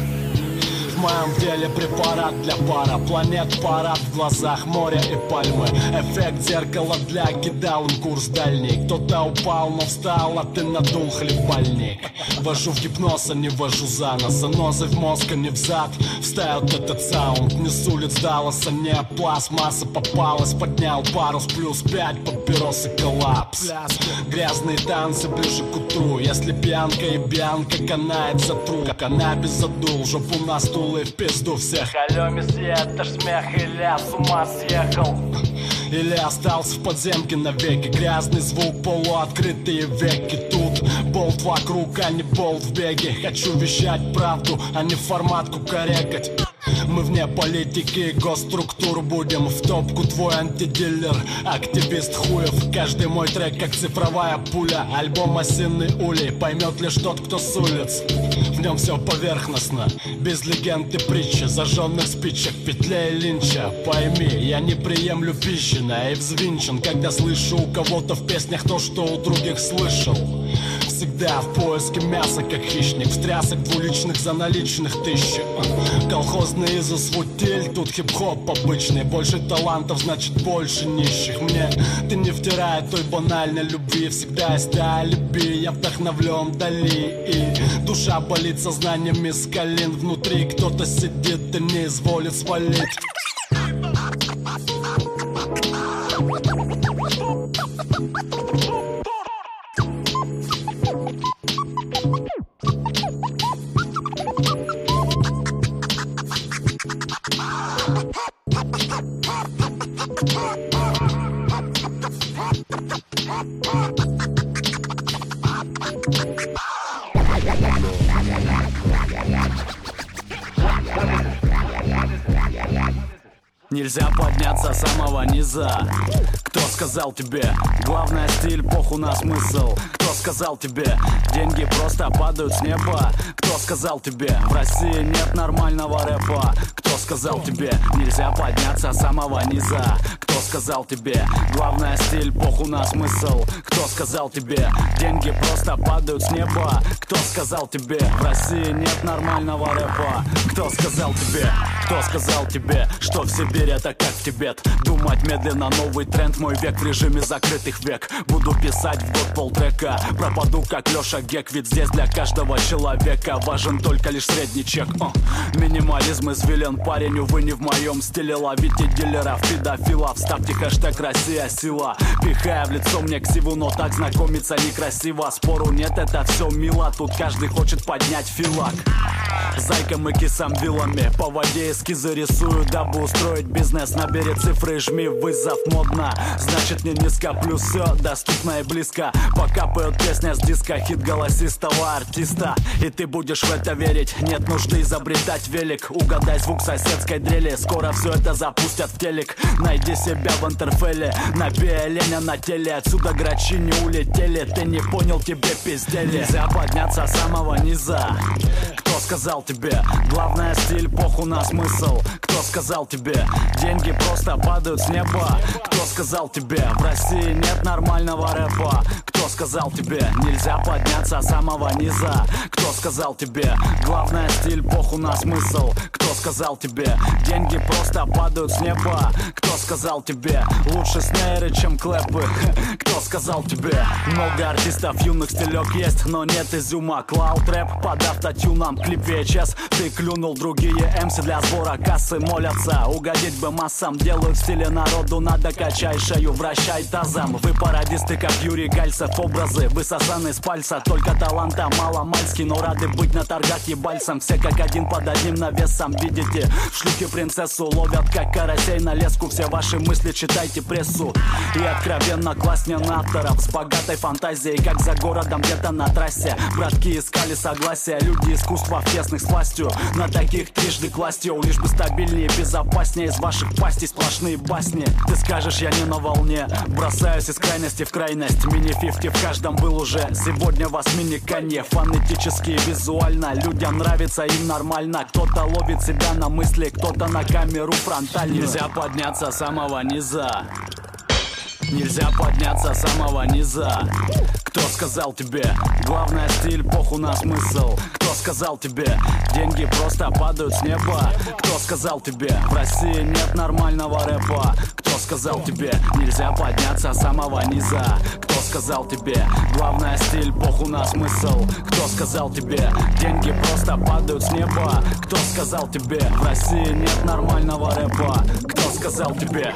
S36: в моем деле препарат для пара. Планет парад в глазах море и пальмы. Эффект зеркала для кидал им курс дальний. Кто-то упал, но встал, а ты надул хлебальник. Вожу в гипноз, а не вожу за нос. Занозы в мозг, а не в зад Вставят этот саунд. Не с улиц Далласа, не пластмасса. Попалась Поднял парус. Плюс пять, папиросы коллапс. Грязные танцы ближе к утру. Если пьянка и бьянка канает за тру. Каннабис задул, жопу на стул и в пизду всех. Алло, месье, это ж смех или я с ума съехал? Или остался в подземке навеки. Грязный звук, полуоткрытые веки. Тут болт вокруг, а не болт в беге. Хочу вещать правду, а не формат кукарекать мы вне политики и госструктур будем В топку твой антидилер, активист хуев. Каждый мой трек как цифровая пуля Альбом осинный улей, поймет лишь тот, кто с улиц. В нем все поверхностно, без легенд и притчи Зажженных спичек, петле и линча Пойми, я не приемлю пищина и взвинчен Когда слышу у кого-то в песнях то, что у других слышал Всегда в поиске мяса, как хищник Встрясок двуличных за наличных тысячи. Колхозный Изус в утиль, тут хип-хоп обычный. Больше талантов, значит больше нищих. Мне ты не втирай той банальной любви. Всегда есть алиби, я вдохновлен Дали И душа болит сознанием искалин Внутри кто-то сидит и не изволит свалить Нельзя подняться с самого низа Кто сказал тебе? Главное стиль, поху на смысл Кто сказал тебе? Деньги просто падают с неба Кто сказал тебе? В России нет нормального рэпа Кто сказал тебе? Нельзя подняться с самого низа Кто сказал тебе? Главное стиль, поху на смысл Кто сказал тебе? Деньги просто падают с неба Кто сказал тебе? В России нет нормального рэпа Кто сказал тебе? Кто сказал тебе, что в Сибири это как в Тибет? Думать медленно, новый тренд, мой век в режиме закрытых век. Буду писать в год полтрека Пропаду как Леша Гек, ведь здесь для каждого человека Важен только лишь средний чек. О, Минимализм извилен, парень, увы, не в моем стиле. Ловите дилеров, педофилов, ставьте хэштег Россия сила Пихая в лицо мне ксиву, но так знакомиться некрасиво. Спору нет, это все мило, тут каждый хочет поднять филак. Зайкам и кисам вилами По воде эскизы рисую, дабы устроить бизнес. Набери цифры жми вызов модно. Значит не низко, плюс все доступно и близко. Покапают песня с диска, хит голосистого артиста. И ты будешь в это верить. Нет нужды изобретать велик. Угадай звук соседской дрели. Скоро все это запустят в телек. Найди себя в интерфеле. Набей оленя на теле. Отсюда грачи не улетели. Ты не понял, тебе пиздели. Нельзя подняться с самого низа. Кто
S37: сказал тебе? Главное стиль, поху на смысл Кто сказал тебе? Деньги просто падают с неба Кто сказал тебе? В России нет нормального рэпа Кто сказал тебе? Нельзя подняться с самого низа Кто сказал тебе? Главное стиль, поху на смысл Кто сказал тебе? Деньги просто падают с неба Кто сказал тебе? Лучше снейры, чем клэпы [LAUGHS] Кто сказал тебе? Много артистов юных стилек есть, но нет изюма Клауд рэп под автотюном, клип VHS Ты клюнул, другие MC для сбора кассы молятся. Угодить бы массам, делают в стиле народу. Надо качай шею, вращай тазом. Вы пародисты, как Юрий Гальцев. Образы высосаны с пальца. Только таланта мало мальский, но рады быть на торгах ебальцем Все как один под одним навесом. Видите, в шлюхе принцессу ловят как карасей на леску. Все ваши мысли читайте прессу. И откровенно класснее на авторов. С богатой фантазией, как за городом где-то на трассе. Братки искали согласия, люди искусства в тесных с властью. На таких трижды к властью Лишь бы стабильнее безопаснее Из ваших пастей сплошные басни. Ты скажешь, я не на волне Бросаюсь из крайности в крайность. Мини-фифти в каждом был уже Сегодня вас мини-конье. Фонетически и визуально Людям нравится, им нормально. Кто-то ловит себя на мысли Кто-то на камеру фронтальную Нельзя подняться с самого низа Нельзя подняться с самого низа Кто сказал тебе? Главное стиль, поху на смысл Кто сказал тебе? Деньги просто падают с неба Кто сказал тебе? В России нет нормального рэпа Кто сказал тебе? Нельзя подняться с самого низа Кто сказал тебе? Главное стиль, поху на смысл Кто сказал тебе? Деньги просто падают с неба Кто сказал тебе? В России нет нормального рэпа Кто сказал тебе?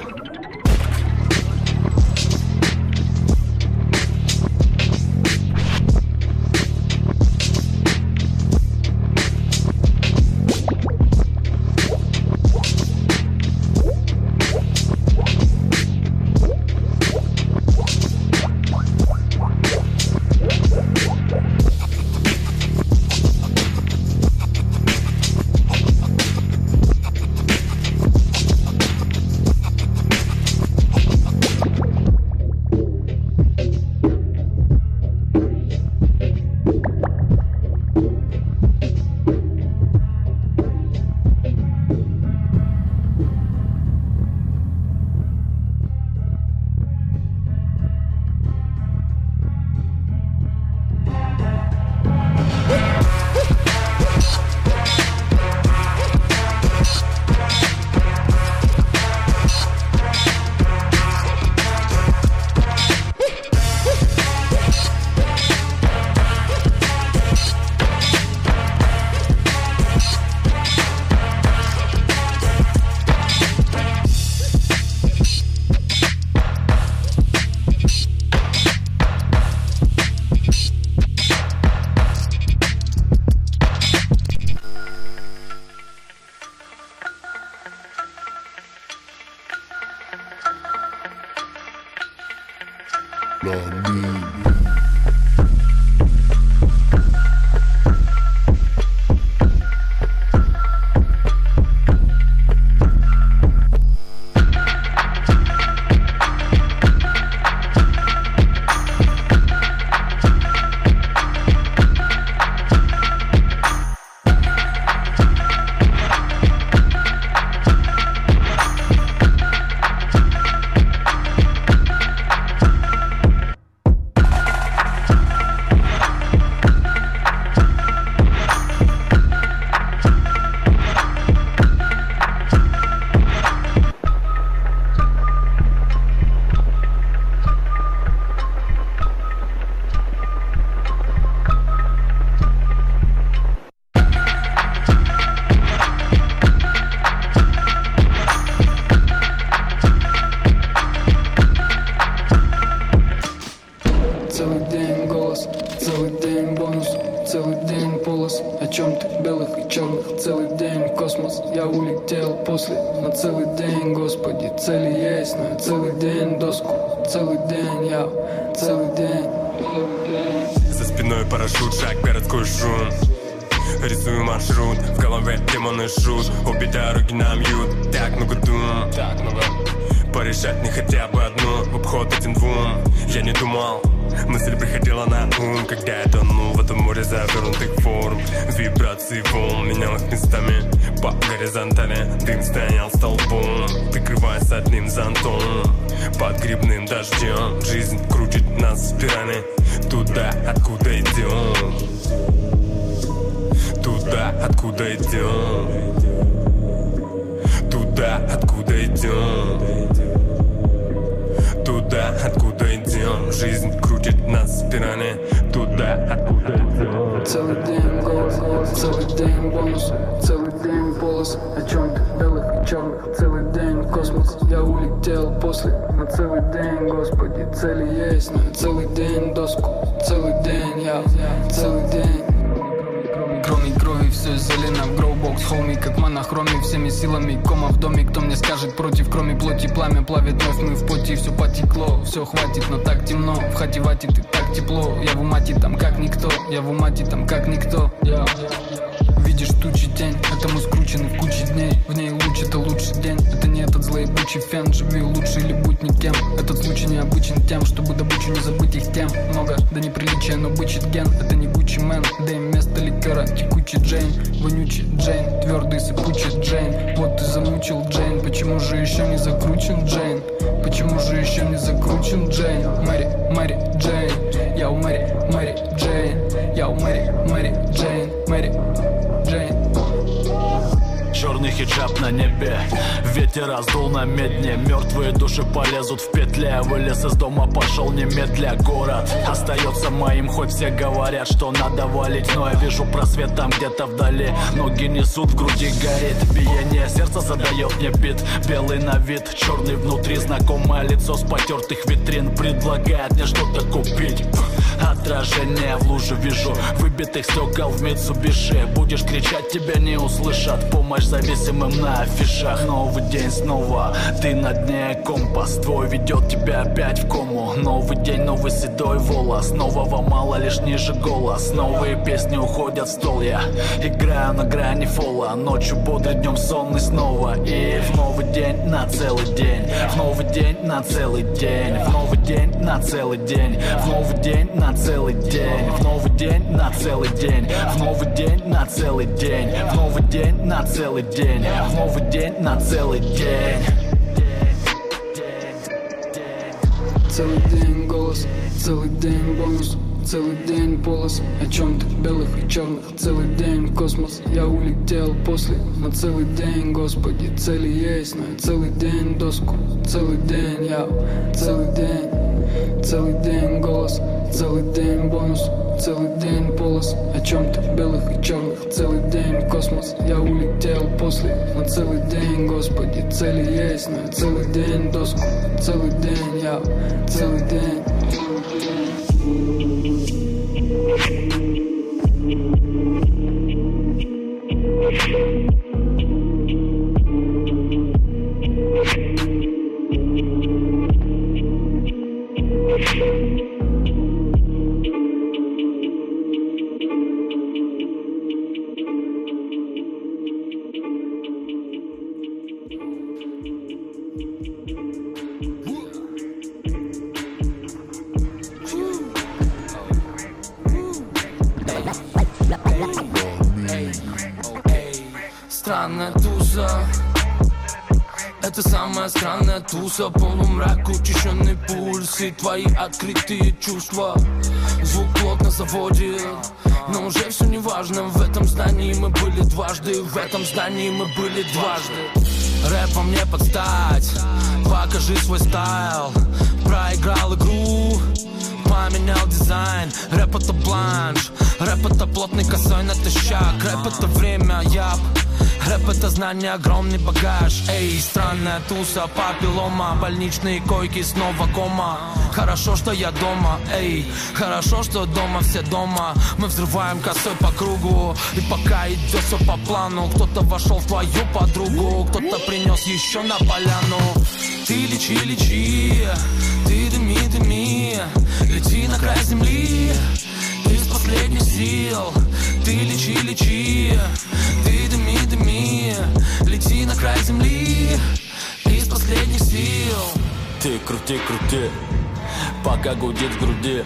S38: Под грибным дождем. Жизнь крутит нас спирали. Туда, откуда идем. Туда, откуда идем. Туда, откуда идем Туда, откуда идем. Жизнь крутит нас спирали Туда, откуда идем.
S39: Целый день голос, целый день бонус Целый день полос о чем-то белых и черных Целый день космос, я улетел после. На целый день, господи, цели есть На целый день доску, целый день я Целый день. Кроме крови все зелено в гроубокс Холми как монохроме всеми силами. Кома в доме, кто мне скажет против? Кроме плоти пламя плавит вновь Мы в поте все потекло Все хватит, но так темно. В хате ватит и так тепло. Я в умате там как никто. Я в умате там как никто. Я Видишь тучи тень, это мы скручены в куче дней. В ней луч, это лучший день. Это не этот злоебучий фен Живи лучше или будь никем. Этот случай необычен тем, чтобы добычу не забыть их тем. Много, да неприличия, но бычит ген. Это не Гуччи Мэн, дай вместо ликера Текучий Джейн, вонючий Джейн Твердый сыпучий Джейн. Вот ты замучил Джейн. Почему же еще не закручен Джейн? Почему же еще не закручен Джейн? Мэри, Мэри, Джейн. Я у Мэри, Мэри, Джейн. Я у Мэри, Мэри, Джейн. Мэри,
S37: Черный хиджаб на небе. Ветер раздул на медне. Мертвые души полезут в петле. Вылез из дома, пошел немедля. Город остается моим. Хоть все говорят, что надо валить Но я вижу просвет там где-то вдали. Ноги несут, в груди горит Биение. Сердца задает мне бит. Белый на вид, черный внутри. Знакомое лицо с потертых витрин. Предлагает мне что-то купить Отражение в луже вижу. Выбитых стекол в Митсубиши. Будешь кричать, тебя не услышат. Помощь зависимым на афишах. Новый день снова. Ты на дне компас Твой ведет тебя опять в кому. Новый день, новый седой волос. Нового мало, лишь ниже голос. Новые песни уходят в стол. Я играю на грани фола. Ночью бодрый, днем сонный снова. И в новый день на целый день. В новый день на целый день. В новый день на целый день. В новый день на целый день. В новый день на целый день. В новый день на целый день. В новый день на целый день. В новый день на целый день
S39: Целый день голос, целый день бонус Целый день полос о чем-то белых и черных Целый день космос, я улетел после. На целый день, господи, цели есть Но целый день доску, целый день я Целый день, целый день голос Целый день бонус, целый день полос О чем-то белых и черных Целый день космос, я улетел после. На целый день, господи, цели есть Но целый день доску, целый день я Целый день И твои открытые чувства Звук плотно заводит Но уже все не важно В этом здании мы были дважды В этом здании мы были дважды. Рэпом не подстать Покажи свой стайл. Проиграл игру Поменял дизайн. Рэп это бланш Рэп это плотный косой натощак. Рэп это время, яп Рэп это знание, огромный багаж. Эй, странная туса, папиллома Больничные койки, снова кома. Хорошо, что я дома, эй. Хорошо, что дома все дома. Мы взрываем косой по кругу. И пока идет все по плану Кто-то вошел в твою подругу. Кто-то принес еще на поляну. Ты лечи, лечи. Ты дыми, дыми. Лети на край земли последних сил. Ты лечи, лечи. Ты дыми, дыми. Лети на край земли. Из последних сил.
S37: Ты крути, крути. Пока гудит в груди.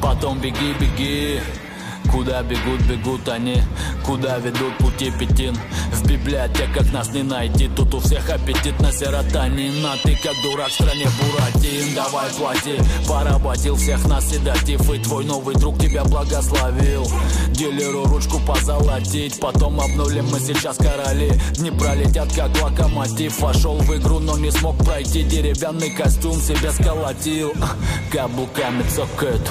S37: Потом беги, беги Куда бегут, бегут они? Куда ведут пути пятин В библиотеках нас не найти. Тут у всех аппетит на серотонин А ты как дурак в стране Буратин. Давай плати, поработил всех нас седатив. И твой новый друг тебя благословил. Дилеру ручку позолотить. Потом обнулим мы сейчас короли. Дни пролетят как локомотив. Вошел в игру, но не смог пройти. Деревянный костюм себе сколотил. Каблуками цокают.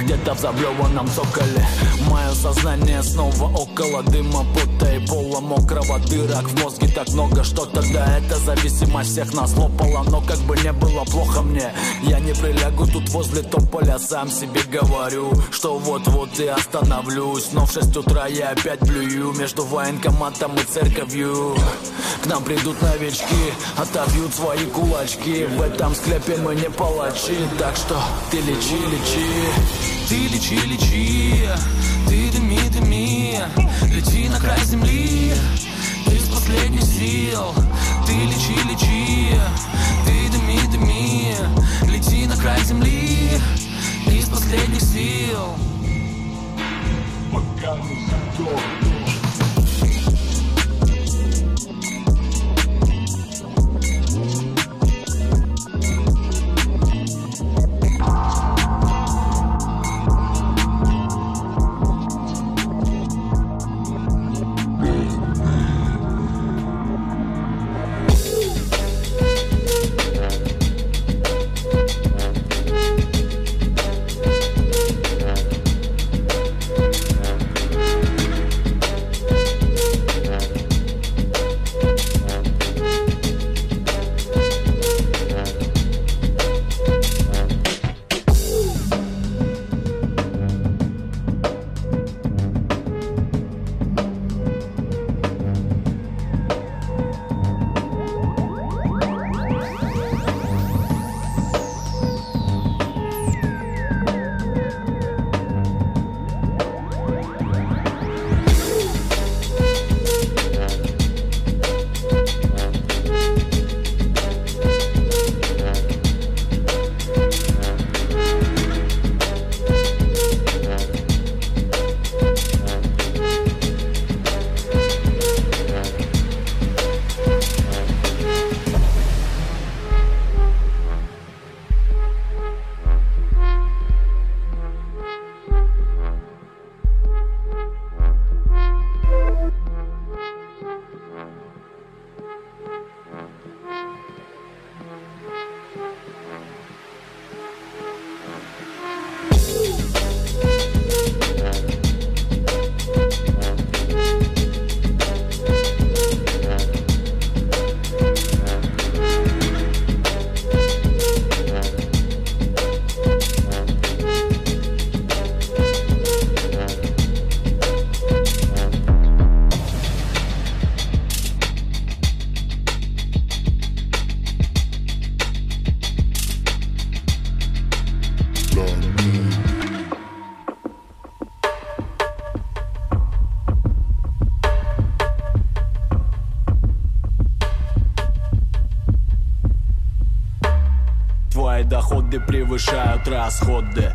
S37: Где-то в заблеванном цоколе Мое сознание снова около дыма Пота и пола мокрого дырок В мозге так много, что тогда эта зависимость всех нас лопала Но как бы не было плохо мне Я не прилягу тут возле тополя. Сам себе говорю, что вот-вот и остановлюсь. Но в 6 утра я опять блюю Между военкоматом и церковью. К нам придут новички Отобьют свои кулачки. В этом склепе мы не палачи Так что ты лечи, лечи
S40: Ты лечи, лечи. Ты дыми, дыми. Лети на край земли. Из последних сил. Ты лечи, лечи. Ты дыми, дыми. Лети на край земли. Из последних сил. Пока не
S37: расходы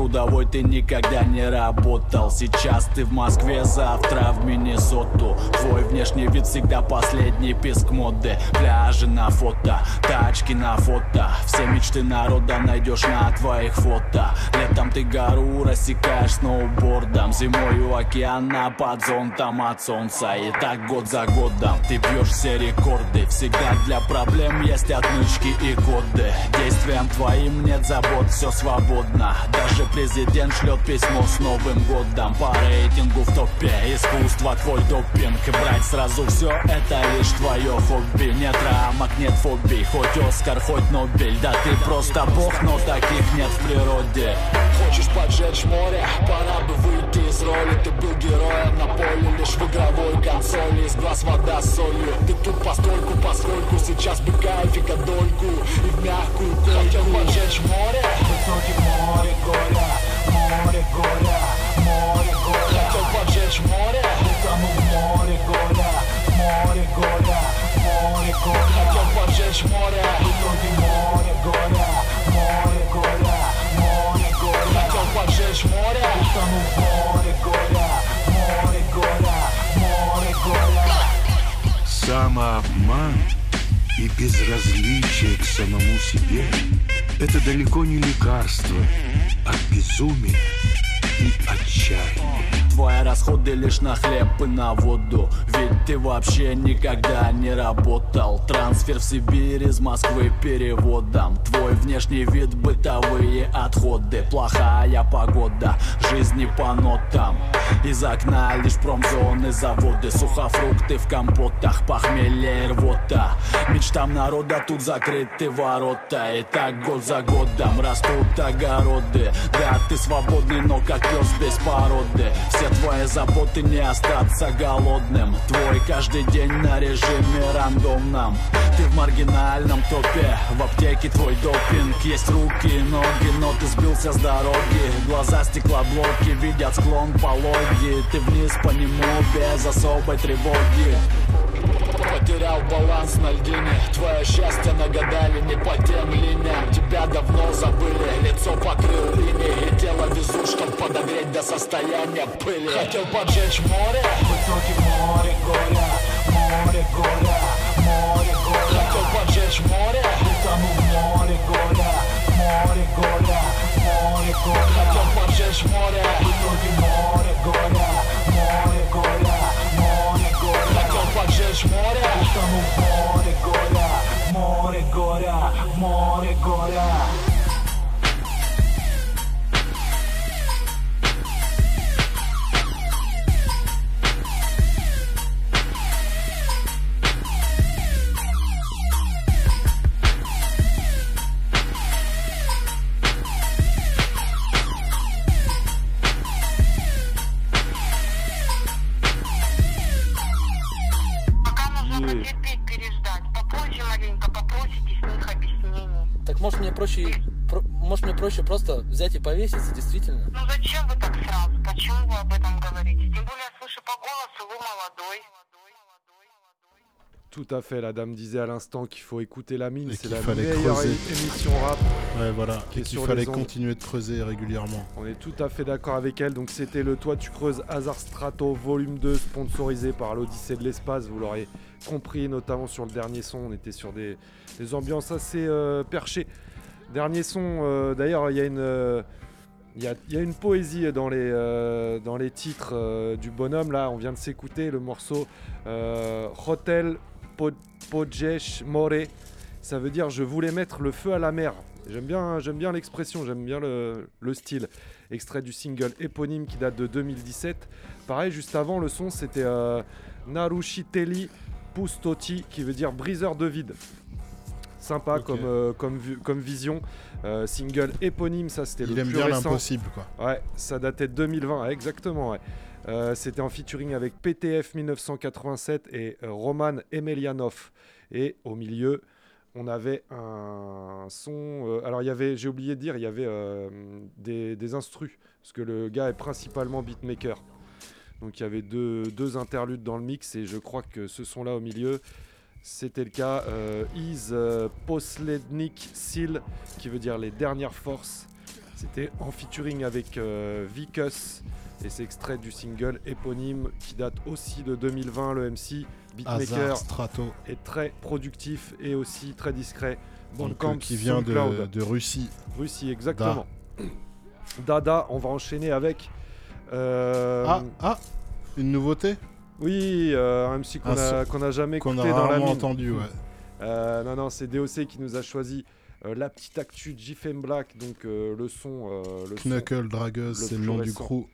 S37: трудовой ты никогда не работал. Сейчас ты в Москве, завтра в Миннесоту. Твой внешний вид всегда последний писк моды. Пляжи на фото, тачки на фото. Все мечты народа найдешь на твоих фото. Летом ты гору рассекаешь сноубордом. Зимой у океана под зонтом от солнца. И так год за годом ты бьешь все рекорды. Всегда для проблем есть отмычки и коды. Действиям твоим нет забот, все свободно. Даже президент шлет письмо с Новым годом. По рейтингу в топе Искусство твой допинг. Брать сразу все это лишь твое хобби. Нет рамок, нет фобий. Хоть Оскар, хоть Нобель Да ты просто бог, но таких нет в природе. Хочешь поджечь море? Пора бы выйти из роли. Ты был героем на поле Лишь в игровой консоли. Из глаз вода с солью. Ты тут постольку, поскольку Сейчас бы кайфика дольку И в мягкую койку Хотел поджечь море? Высокий море горя Море горя Море горя. Хотел поджечь море? Утонул в море горя Море горя Море горя. Хотел поджечь море? В итоге море горя Море горя
S36: Утону в море горя, море горя, море горя.
S41: Самообман и безразличие к самому себе – это далеко не лекарство от безумия и отчаяния.
S37: Твои расходы лишь на хлеб и на воду. Ведь ты вообще никогда не работал. Трансфер в Сибирь из Москвы переводом. Твой внешний вид, бытовые отходы. Плохая погода, жизнь не по нотам Из окна лишь промзоны, заводы Сухофрукты в компотах, похмелье рвота. Мечтам народа тут закрыты ворота. И так год за годом растут огороды. Да, ты свободный, но как пес без породы. Все твои заботы не остаться голодным. Твой каждый день на режиме рандомном. Ты в маргинальном топе В аптеке твой допинг. Есть руки и ноги, но ты сбился с дороги. Глаза стеклоблоки видят склон пологи Ты вниз по нему без особой тревоги. Потерял баланс на льдине. Твое счастье нагадали не по тем линиям. Тебя давно забыли, лицо покрыл иней И тело везут, чтоб подогреть до состояния пыли. Хотел поджечь море, в итоге море горя. Море горя, море горя. Хотел поджечь море, утону в море горя. Море горя, море горя بهش ماره بزرگی ماره گاره ماره گاره ماره گاره
S27: حتی فکشش ماره گفتم ماره گاره ماره گاره ماره گاره и повеситься, действительно?
S42: Ну зачем вы так сразу? Почему вы об этом говорите? Тем более, я слышу по голосу, вы молодой.
S5: Tout à fait, la dame disait à l'instant qu'il faut écouter la mine,
S6: Et
S5: c'est
S6: qu'il
S5: la
S6: fallait
S5: meilleure
S6: creuser.
S5: é- émission rap.
S6: Ouais, voilà.
S5: qui
S6: Et
S5: est
S6: qu'il
S5: sur
S6: fallait
S5: les ondes.
S6: continuer de creuser régulièrement.
S5: On est tout à fait d'accord avec elle. Donc c'était le Toi tu creuses Hazard Strato volume 2 sponsorisé par l'Odyssée de l'espace. Vous l'aurez compris, notamment sur le dernier son. On était sur des, des ambiances assez euh, perchées. Dernier son, euh, d'ailleurs, il y a une. euh, il y, a, une poésie dans les, euh, titres du bonhomme. Là, on vient de s'écouter le morceau Hotel Po- Pojesh More. Ça veut dire je voulais mettre le feu à la mer. J'aime bien, l'expression, j'aime bien le, le style. Extrait du single éponyme qui date de 2017. Pareil, juste avant, le son c'était Narushiteli Pustoti qui veut dire briseur de vide. Sympa comme, euh, comme, vu- comme vision. Euh, single éponyme, ça c'était le
S6: Il aime
S5: plus
S6: bien
S5: récent.
S6: l'impossible, quoi.
S5: Ouais, ça datait de 2020, ouais, exactement. ouais. Euh, c'était en featuring avec PTF 1987 et euh, Roman Emelianov. Et au milieu, on avait un son. euh, alors, il y avait, j'ai oublié de dire, il y avait euh, des, des instrus, parce que le gars est principalement beatmaker. Donc, il y avait deux, deux interludes dans le mix, et je crois que ce son-là au milieu, c'était le cas. Euh, Is euh, Poslednik Seal, qui veut dire les dernières forces. C'était en featuring avec euh, Vicus et c'est extrait du single éponyme qui date aussi de 2020. Le MC beatmaker
S6: Strato.
S5: est très productif et aussi très discret. Bandcamp,
S6: euh, qui vient de, de Russie.
S5: Russie, exactement. Dada, on va enchaîner avec.
S6: Ah, ah, une nouveauté?
S5: Oui, euh, un MC qu'on
S6: Un
S5: a,
S6: son
S5: qu'on a jamais
S6: qu'on a
S5: dans la mine.
S6: entendu, ouais.
S5: Euh, non, non, c'est DOC qui nous a choisi euh, la petite actu de JFM Black, donc le son. le son
S6: Knuckle Dragueuse, c'est le nom du crew.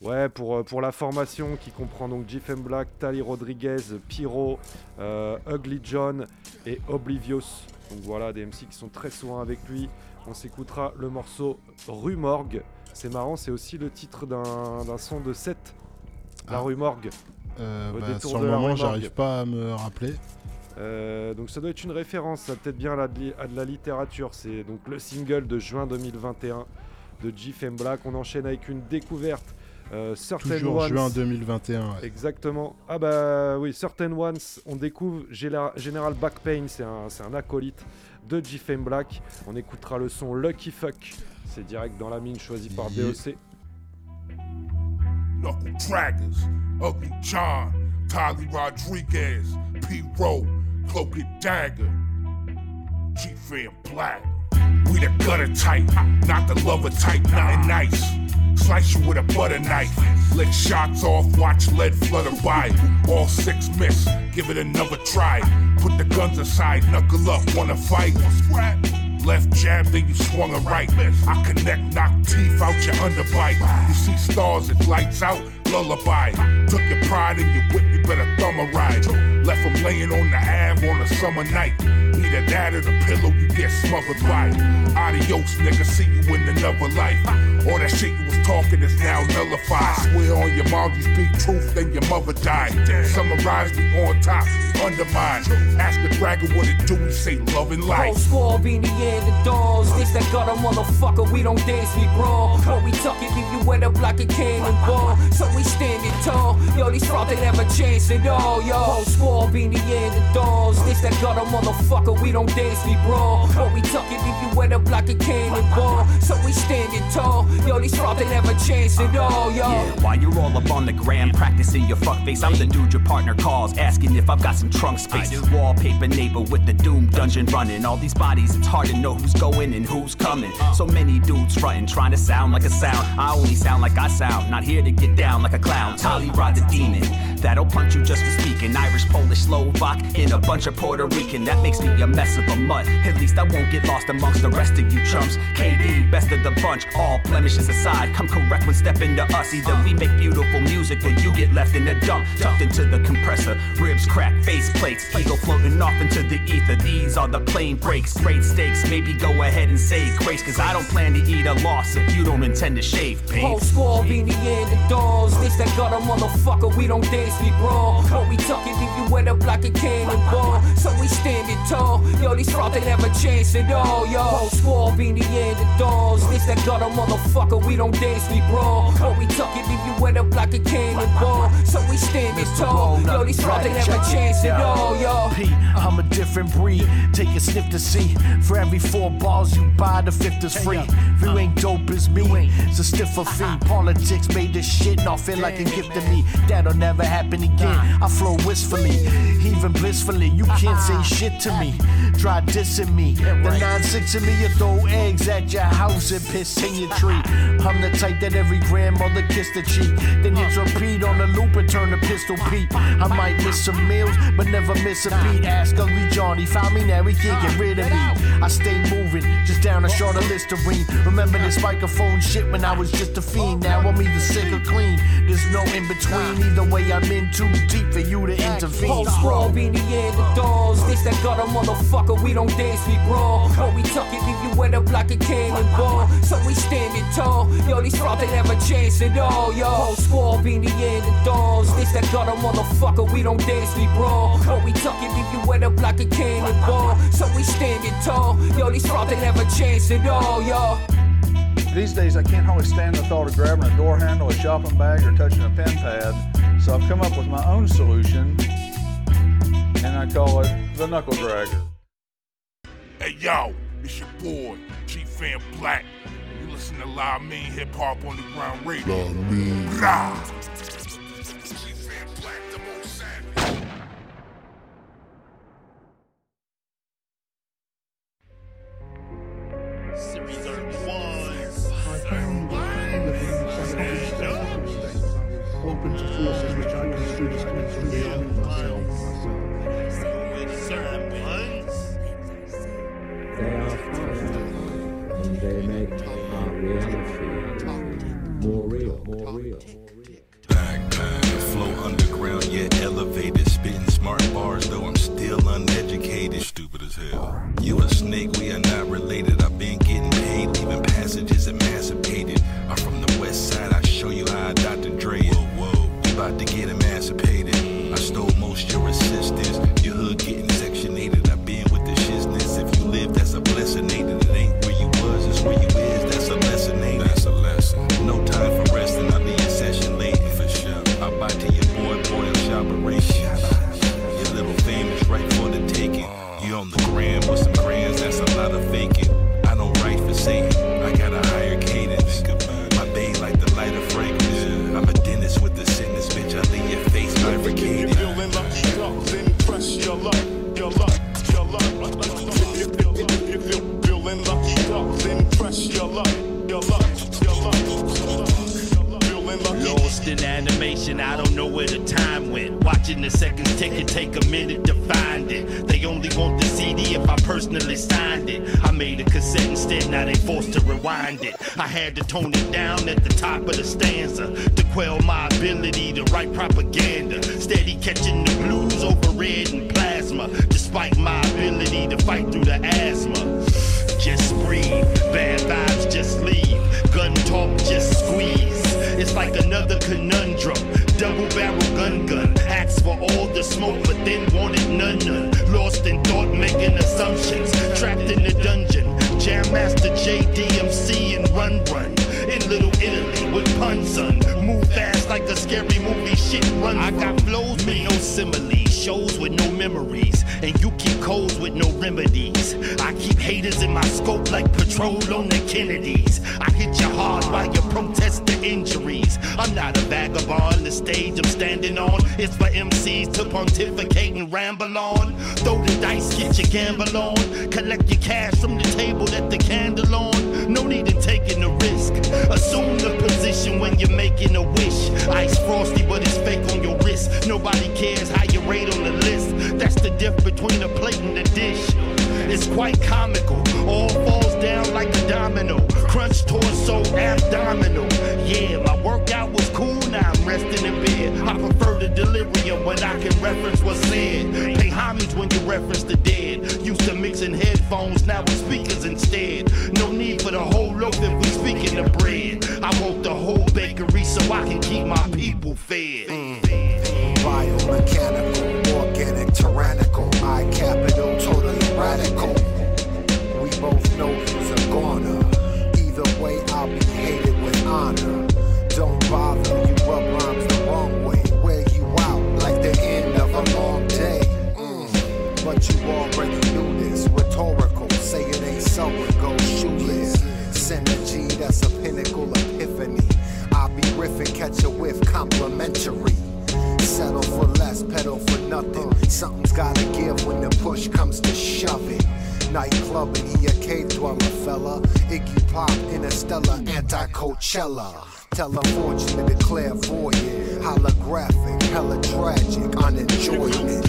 S5: Ouais, pour, pour la formation qui comprend donc JFM Black, Tali Rodriguez, Pyro, Ugly John et Oblivious. Donc voilà, des MC qui sont très souvent avec lui. On s'écoutera le morceau Rue Morgue. C'est marrant, c'est aussi le titre d'un d'un son de 7. La
S6: Ah.
S5: rue Morgue.
S6: Euh, bah, sur le moment, j'arrive pas à me rappeler.
S5: Euh, donc ça doit être une référence, ça peut-être bien à de, li- à de la littérature. C'est donc le single de juin 2021 de G-Femme Black. On enchaîne avec une découverte. Euh, Certain
S6: Toujours
S5: Ones.
S6: juin 2021. ouais.
S5: Exactement. Ah bah oui, Certain Ones, on découvre General Backpain, c'est un, un acolyte de G-Fame Black. On écoutera le son Lucky Fuck. C'est direct dans la mine choisi par
S6: Yeah.
S5: DOC.
S43: Knuckle Draggers, Ugly John, Tolly Rodriguez, P. Rowe, Cloak and Dagger, G Fan Black. We the gutter type, not the lover type, nothing nice. Slice you with a butter knife. Lick shots off, watch lead flutter by. All six miss, give it another try. Put the guns aside, knuckle up, wanna fight? Left jab, then you swung a right. I connect, knock teeth out your underbite. You see stars, it lights out, lullaby. Took your pride in your whip, you better thumb a ride. Left him laying on the Ave on a summer night. Either that or the pillow you get smothered by. Adios, nigga, see you in another life. All that shit you was talking is now nullified. Swear on your mom you speak truth, then your mother died. Summarize me on top, undermine. Ask the dragon what it do, he say love and
S27: Whole
S43: life.
S27: squad being the end the doors. This that gutter motherfucker, we don't dance, we brawl. But we tuck it, leave you wet up like a cannonball. So we standing tall. Yo, these frauds, they never chance at all. Yo, whole squad being the end the doors. This that gutter motherfucker, we don't dance, we brawl. But we tuck it, leave you wet up like a cannonball. So we standing tall. Yo, these frauds, they never chance at all. Yo.
S44: Yeah, while you're all up on the gram practicing your fuck face, I'm the dude your partner calls, asking if I've got some trunk space. Wallpaper neighbor with the doom dungeon running. All these bodies, it's hard to know who's going and who's coming. Uh-huh. So many dudes fronting, trying to sound like a sound. I only sound like I sound, not here to get down like a clown. Uh-huh. Tolly Rod the demon, that'll punch you just for speaking. Irish, Polish, Slovak, and a bunch of Puerto Rican. That makes me a mess of a mutt. At least I won't get lost amongst the rest of you chumps. KD, best of the bunch, all blemishes aside. Come correct when stepping to us. Either we make beautiful music or you get left in the dump, tucked into the compressor. Ribs crack, face plates, ego floating off into the ether. These are the plain breaks, great stakes. Maybe go ahead and say grace, cause I don't plan to eat a loss if you don't intend to shave,
S27: Whole
S44: babe.
S27: being the end the doors. This that gutter motherfucker, we don't dance, we brawl. But we it, leave you wet up like a cannonball. So we standing tall. Yo, these frauds, they never chance at all. Yo, whole being the end the doors. This that gutter motherfucker, we don't dance, we brawl. But we tuck it, leave you wet up like a cannonball. So we standing tall. Yo, these frauds, they never chance at all. Yo.
S23: P, I'm a different breed. Take a sniff to see. For every four balls you buy, the fifth is free. If you ain't dope as me, it's a stiffer fee. Uh-huh. Politics made this shit not feel like a gift to me. That'll never happen again. I flow wistfully, even blissfully. You can't uh-huh. say shit to me. Try dissing me. The 9-6 of me, you throw eggs at your house and piss in your tree. I'm the type that every grandmother kissed the cheek. Then hits repeat on the loop and turn the pistol peep. I might miss some meals, but never miss a beat. Ask Ugly Johnny, found me now, he can't get rid of me. I stay moving, just down a shorter oh. Listerine. Remember this microphone shit when I was just a fiend. Now I'm either sick or clean. There's no in between. Either way, I'm in too deep for you to intervene.
S27: Whole being the end the doors. This that gutter motherfucker, we don't dance, we brawl. But we tuck it, leave you wet up like a cannonball. So we standing tall. Yo, these frauds, they never chance at all. Yo, whole squad being the end the doors. This that gutter motherfucker, we don't dance, we brawl. But we tuck it, leave you wet up like a cannonball. So we standing tall. Yo, these frauds, they never chance at all. Yo.
S45: These days, I can't hardly stand the thought of grabbing a door handle, a shopping bag, or touching a pen pad. So I've come up with my own solution, and I call it the knuckle dragger.
S43: Hey yo, it's your boy, G Fan Black. Listen to Live Mean Hip Hop Underground Radio. Rah. G-Fan Black, the most savage.
S30: Open to forces which I construe as coming beyond myself.
S46: cella. Tell a fortune to declare for
S30: clairvoyant. Holographic, hella tragic,
S5: unenjoyable.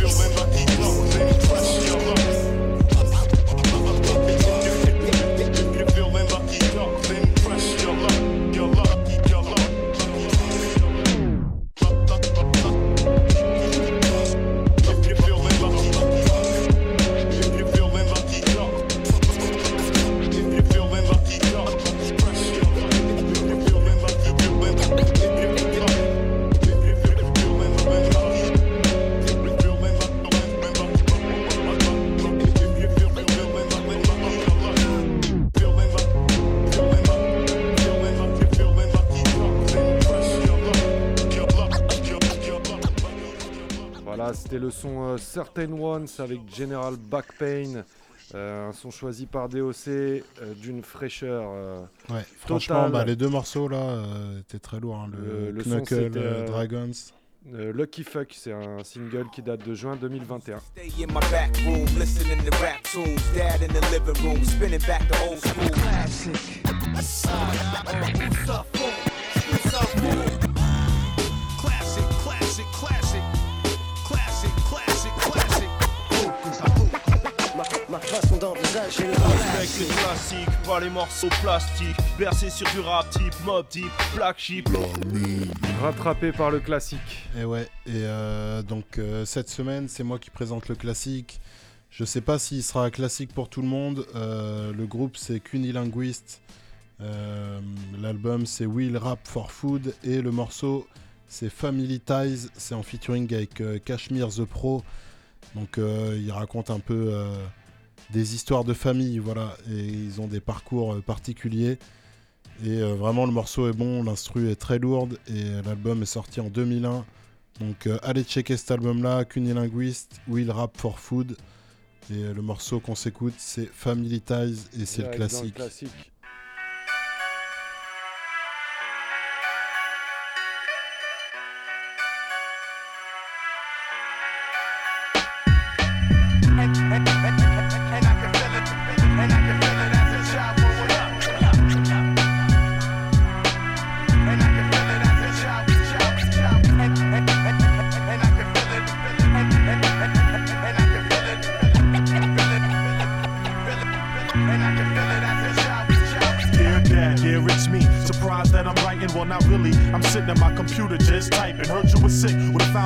S5: C'était le son euh, Certain Ones avec General Back Pain. Euh, un son choisi par DOC euh, d'une fraîcheur.
S6: Ouais, franchement, bah, les deux morceaux là étaient très lourds. Hein, le, Knuckle Dragons.
S5: Lucky Fuck, c'est un single qui date de juin 2021. Rattrapé par le classique.
S6: Et ouais, et euh, donc euh, cette semaine, c'est moi qui présente le classique. Je sais pas s'il sera classique pour tout le monde. Euh, le groupe, c'est Cunilinguist. L'album, c'est Will Rap for Food. Et le morceau, c'est Family Ties. C'est en featuring avec Cashmere the Pro. Donc il raconte un peu des histoires de famille, voilà, et ils ont des parcours euh, particuliers. Et euh, vraiment, le morceau est bon, l'instru est très lourde, et euh, l'album est sorti en 2001. Donc allez checker cet album-là, Cunilinguist, Will Rap for Food. Et le morceau qu'on s'écoute, c'est Family Ties, et c'est le classique.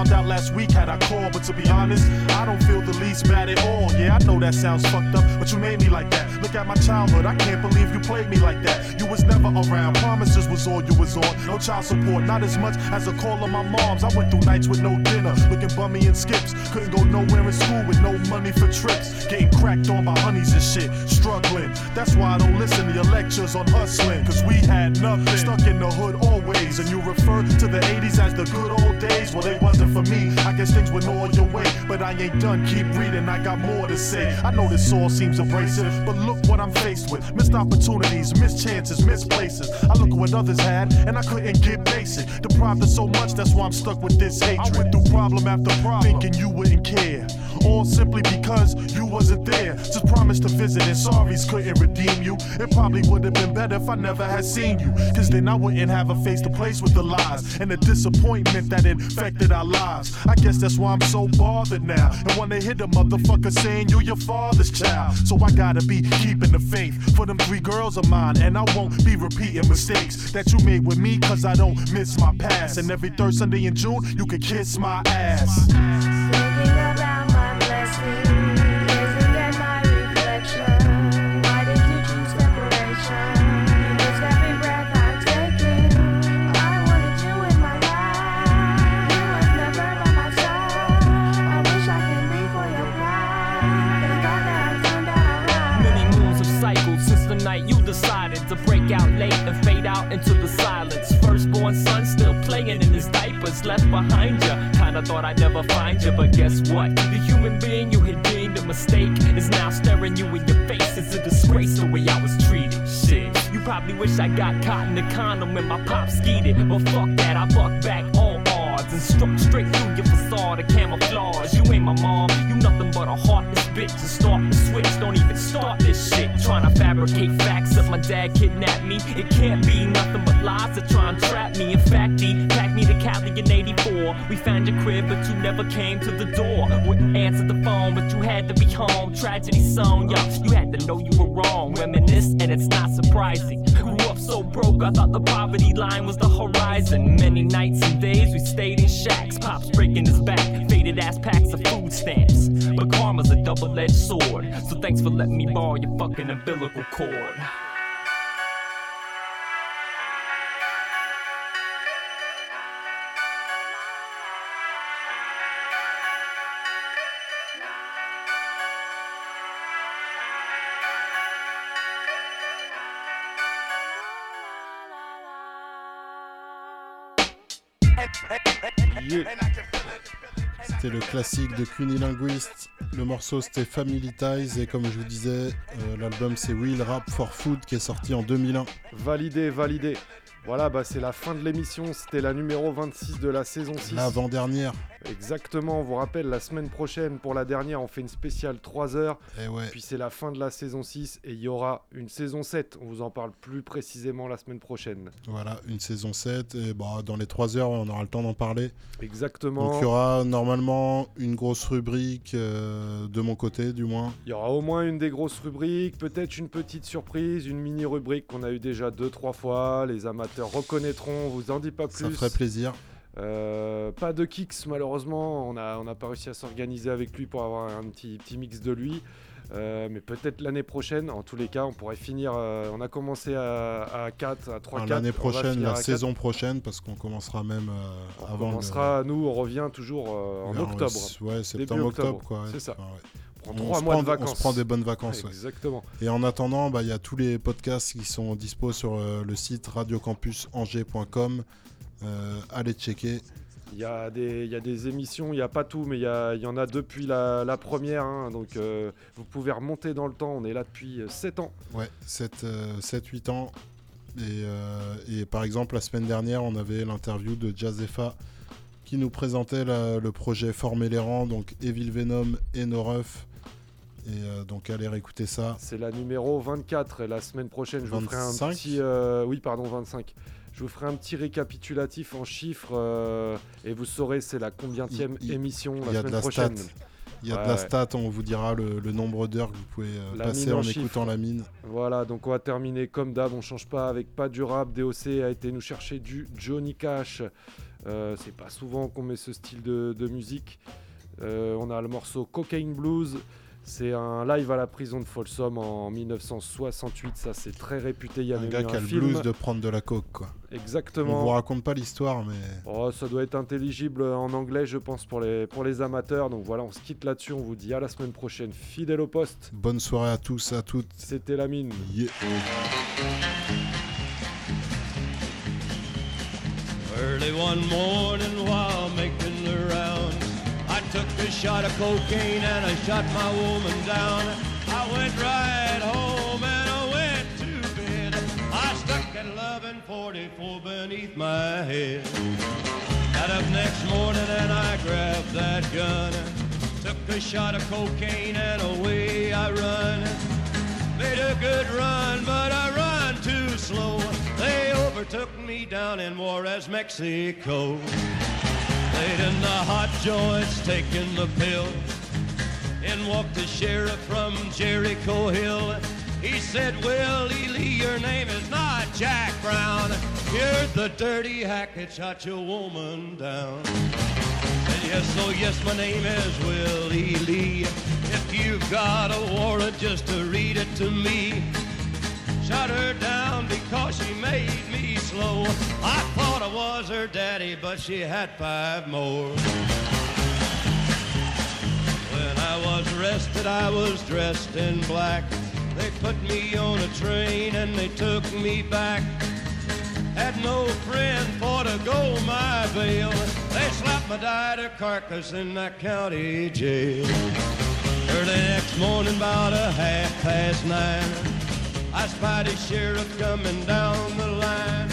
S47: Found out last week had I called, but to be honest, that sounds fucked up, but you made me like that. Look at my childhood, I can't believe you played me like that. You was never around, promises was all you was on. No child support, not as much as a call of my mom's. I went through nights with no dinner, looking bummy and skips. Couldn't go nowhere in school with no money for trips. Getting cracked on by honeys and shit, struggling. That's why I don't listen to your lectures on hustling, cause we had nothing. Stuck in the hood always, and you refer to the 80s as the good old days. Well, they wasn't for me. I guess things went all your way, but I ain't done. Keep reading, I got more to say. I know this all seems abrasive, but look what I'm faced with. Missed opportunities, missed chances, missed places. I look at what others had, and I couldn't get basic. Deprived of so much, that's why I'm stuck with this hatred. I went through problem after problem, thinking you wouldn't care. All simply because you wasn't there. Just promised to visit, and sorries couldn't redeem you. It probably would have been better if I never had seen you. Cause then I wouldn't have a face to place with the lies and the disappointment that infected our lives. I guess that's why I'm so bothered now. And wanna hit a motherfucker saying you your father's child. So I gotta be keeping the faith for them three girls of mine. And I won't be repeating mistakes that you made with me cause I don't miss my past. And every third Sunday in June, you can kiss my ass.
S9: Into the silence. Firstborn son still playing in his diapers, left behind you. Kinda thought I'd never find you, but guess what? The human being you had deemed a mistake is now staring you in your face. It's a disgrace the way I was treated. Shit, you probably wish I got caught in the condom when my pop skied it, but fuck that, I buck back and struck straight through your facade of camouflage. You ain't my mom, you nothing but a heartless bitch. And start the switch, don't even start this shit. Trying to fabricate facts that my dad kidnapped me. It can't be nothing but lies that try and trap me. In fact, Cali in 84. We found your crib, but you never came to the door. Wouldn't answer the phone, but you had to be home. Tragedy song, yo, you had to know you were wrong. Reminisce, and it's not surprising. Grew up so broke, I thought the poverty line was the horizon. Many nights and days we stayed in shacks. Pops breaking his back, faded ass packs of food stamps. But karma's a double edged sword. So thanks for letting me borrow your fucking umbilical cord.
S6: C'était le classique de Cunilinguist. Le morceau c'était Family Ties et comme je vous disais, euh, l'album c'est Will Rap for Food qui est sorti en 2001.
S5: Validé, validé. Voilà, bah c'est la fin de l'émission. C'était la numéro 26 de la saison 6.
S6: L'avant-dernière.
S5: Exactement, on vous rappelle, la semaine prochaine, pour la dernière, on fait une spéciale 3 heures.
S6: Et ouais.
S5: Puis c'est la fin de la saison 6 et il y aura une saison 7. On vous en parle plus précisément la semaine prochaine.
S6: Voilà, une saison 7 et bah, dans les 3 heures on aura le temps d'en parler.
S5: Exactement.
S6: Donc il y aura normalement une grosse rubrique euh, de mon côté du moins.
S5: Il y aura au moins une des grosses rubriques, peut-être une petite surprise, une mini rubrique qu'on a eu déjà deux trois fois. Les amateurs reconnaîtront, on vous en dit pas plus.
S6: Ça ferait plaisir.
S5: Euh, pas de kicks malheureusement, on n'a on a pas réussi à s'organiser avec lui pour avoir un petit, petit mix de lui. Euh, mais peut-être l'année prochaine, en tous les cas, on pourrait finir. euh, on a commencé à, à 4, à 3,
S6: Enfin,
S5: 4.
S6: L'année
S5: on
S6: prochaine, la
S5: à 4.
S6: saison prochaine parce qu'on commencera même
S5: On
S6: avant. le-
S5: commencera, nous, on revient toujours en octobre.
S6: ouais, septembre, octobre, quoi, ouais.
S5: C'est ça.
S6: Enfin, ouais.
S5: On
S6: On se
S5: mois
S6: prend-
S5: de vacances.
S6: On se prend des bonnes vacances.
S5: Ouais,
S6: ouais.
S5: Exactement.
S6: Et en attendant, bah, il y a tous les podcasts qui sont dispo sur euh, le site radiocampusangers.com. Euh, allez checker.
S5: Il y, a des, il y a des émissions, il n'y a pas tout, mais il y, a- il y en a depuis la, la première. hein, donc euh, vous pouvez remonter dans le temps. On est là depuis 7 ans.
S6: Ouais, 7-8 ans. Et, euh, et par exemple, la semaine dernière, on avait l'interview de Jazefa qui nous présentait la- le projet Former les rangs, donc Evil Venom et No Ruff. Et euh, donc, allez réécouter ça.
S5: C'est la numéro 24. Et la semaine prochaine, je vous ferai un
S6: 25?
S5: petit. euh, oui, pardon, 25. Je vous ferai un petit récapitulatif en chiffres euh, et vous saurez c'est la combientième
S6: Il- il-
S5: émission
S6: il
S5: la
S6: y a de
S5: semaine
S6: la
S5: prochaine.
S6: stat. Il y a de la stat, on vous dira le, le nombre d'heures que vous pouvez euh, passer
S5: en
S6: écoutant la mine.
S5: Voilà, donc on va terminer comme d'hab, on change pas avec pas du rap. DOC a été nous chercher du Johnny Cash. Euh, c'est pas souvent qu'on met ce style de, de musique. Euh, on a le morceau Cocaine Blues. C'est un live à la prison de Folsom en 1968. Ça, c'est très réputé. Il y a
S6: Un gars qui a le
S5: film.
S6: blues de prendre de la coke, quoi.
S5: Exactement.
S6: On vous raconte pas l'histoire, mais
S5: Oh, ça doit être intelligible en anglais, je pense, pour les, pour les amateurs. Donc voilà, on se quitte là-dessus. On vous dit à la semaine prochaine. Fidèle au poste.
S6: bonne soirée à tous, à toutes.
S5: C'était la mine.
S45: Early one morning while took a shot of cocaine and I shot my woman down. I went right home and I went to bed. I stuck at 1144 beneath my head. Got up next morning and I grabbed that gun. Took a shot of cocaine and away I run. Made a good run, but I run too slow. They overtook me down in Juarez, Mexico. Laid in the hot joints, taking the pill. In walked the sheriff from Jericho Hill. He said, Willie Lee, your name is not Jack Brown. You're the dirty hack that shot your woman down. Said, yes, oh yes, my name is Willie Lee. If you've got a warrant, just to read it to me. Shot her down because she made me slow. I thought I was her daddy, but she had five more. When I was arrested, I was dressed in black. They put me on a train and they took me back. Had no friend for to go my bail. They slapped my died carcass in that county jail. Early next morning, about a half past nine, I spied a sheriff coming down the line.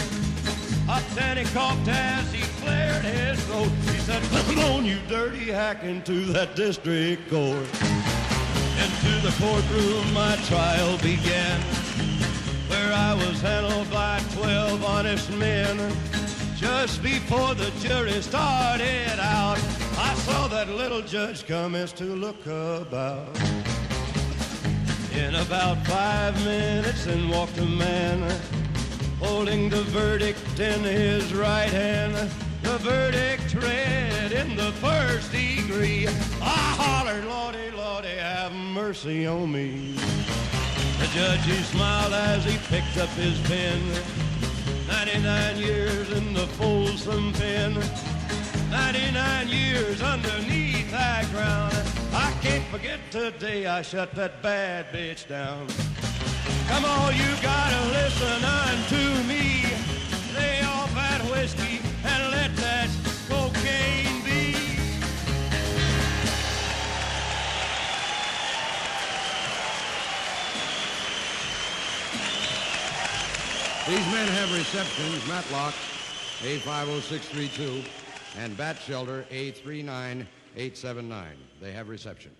S45: Up he coughed as he cleared his throat. He said, Come on, you dirty hack, into that district court. Into the courtroom my trial began, where I was handled by twelve honest men. Just before the jury started out, I saw that little judge commence to look about. In about five minutes, in walked a man holding the verdict in his right hand. The verdict read in the first degree. I hollered, Lordy, Lordy, have mercy on me. The judge, he smiled as he picked up his pen. 99 years in the Folsom pen. 99 years underneath that ground. I can't forget today I shut that bad bitch down. Come on, you gotta listen unto me. Lay off that whiskey and let that cocaine be.
S48: These men have receptions, Matlock A50632 and Bat Shelter A39879. They have reception.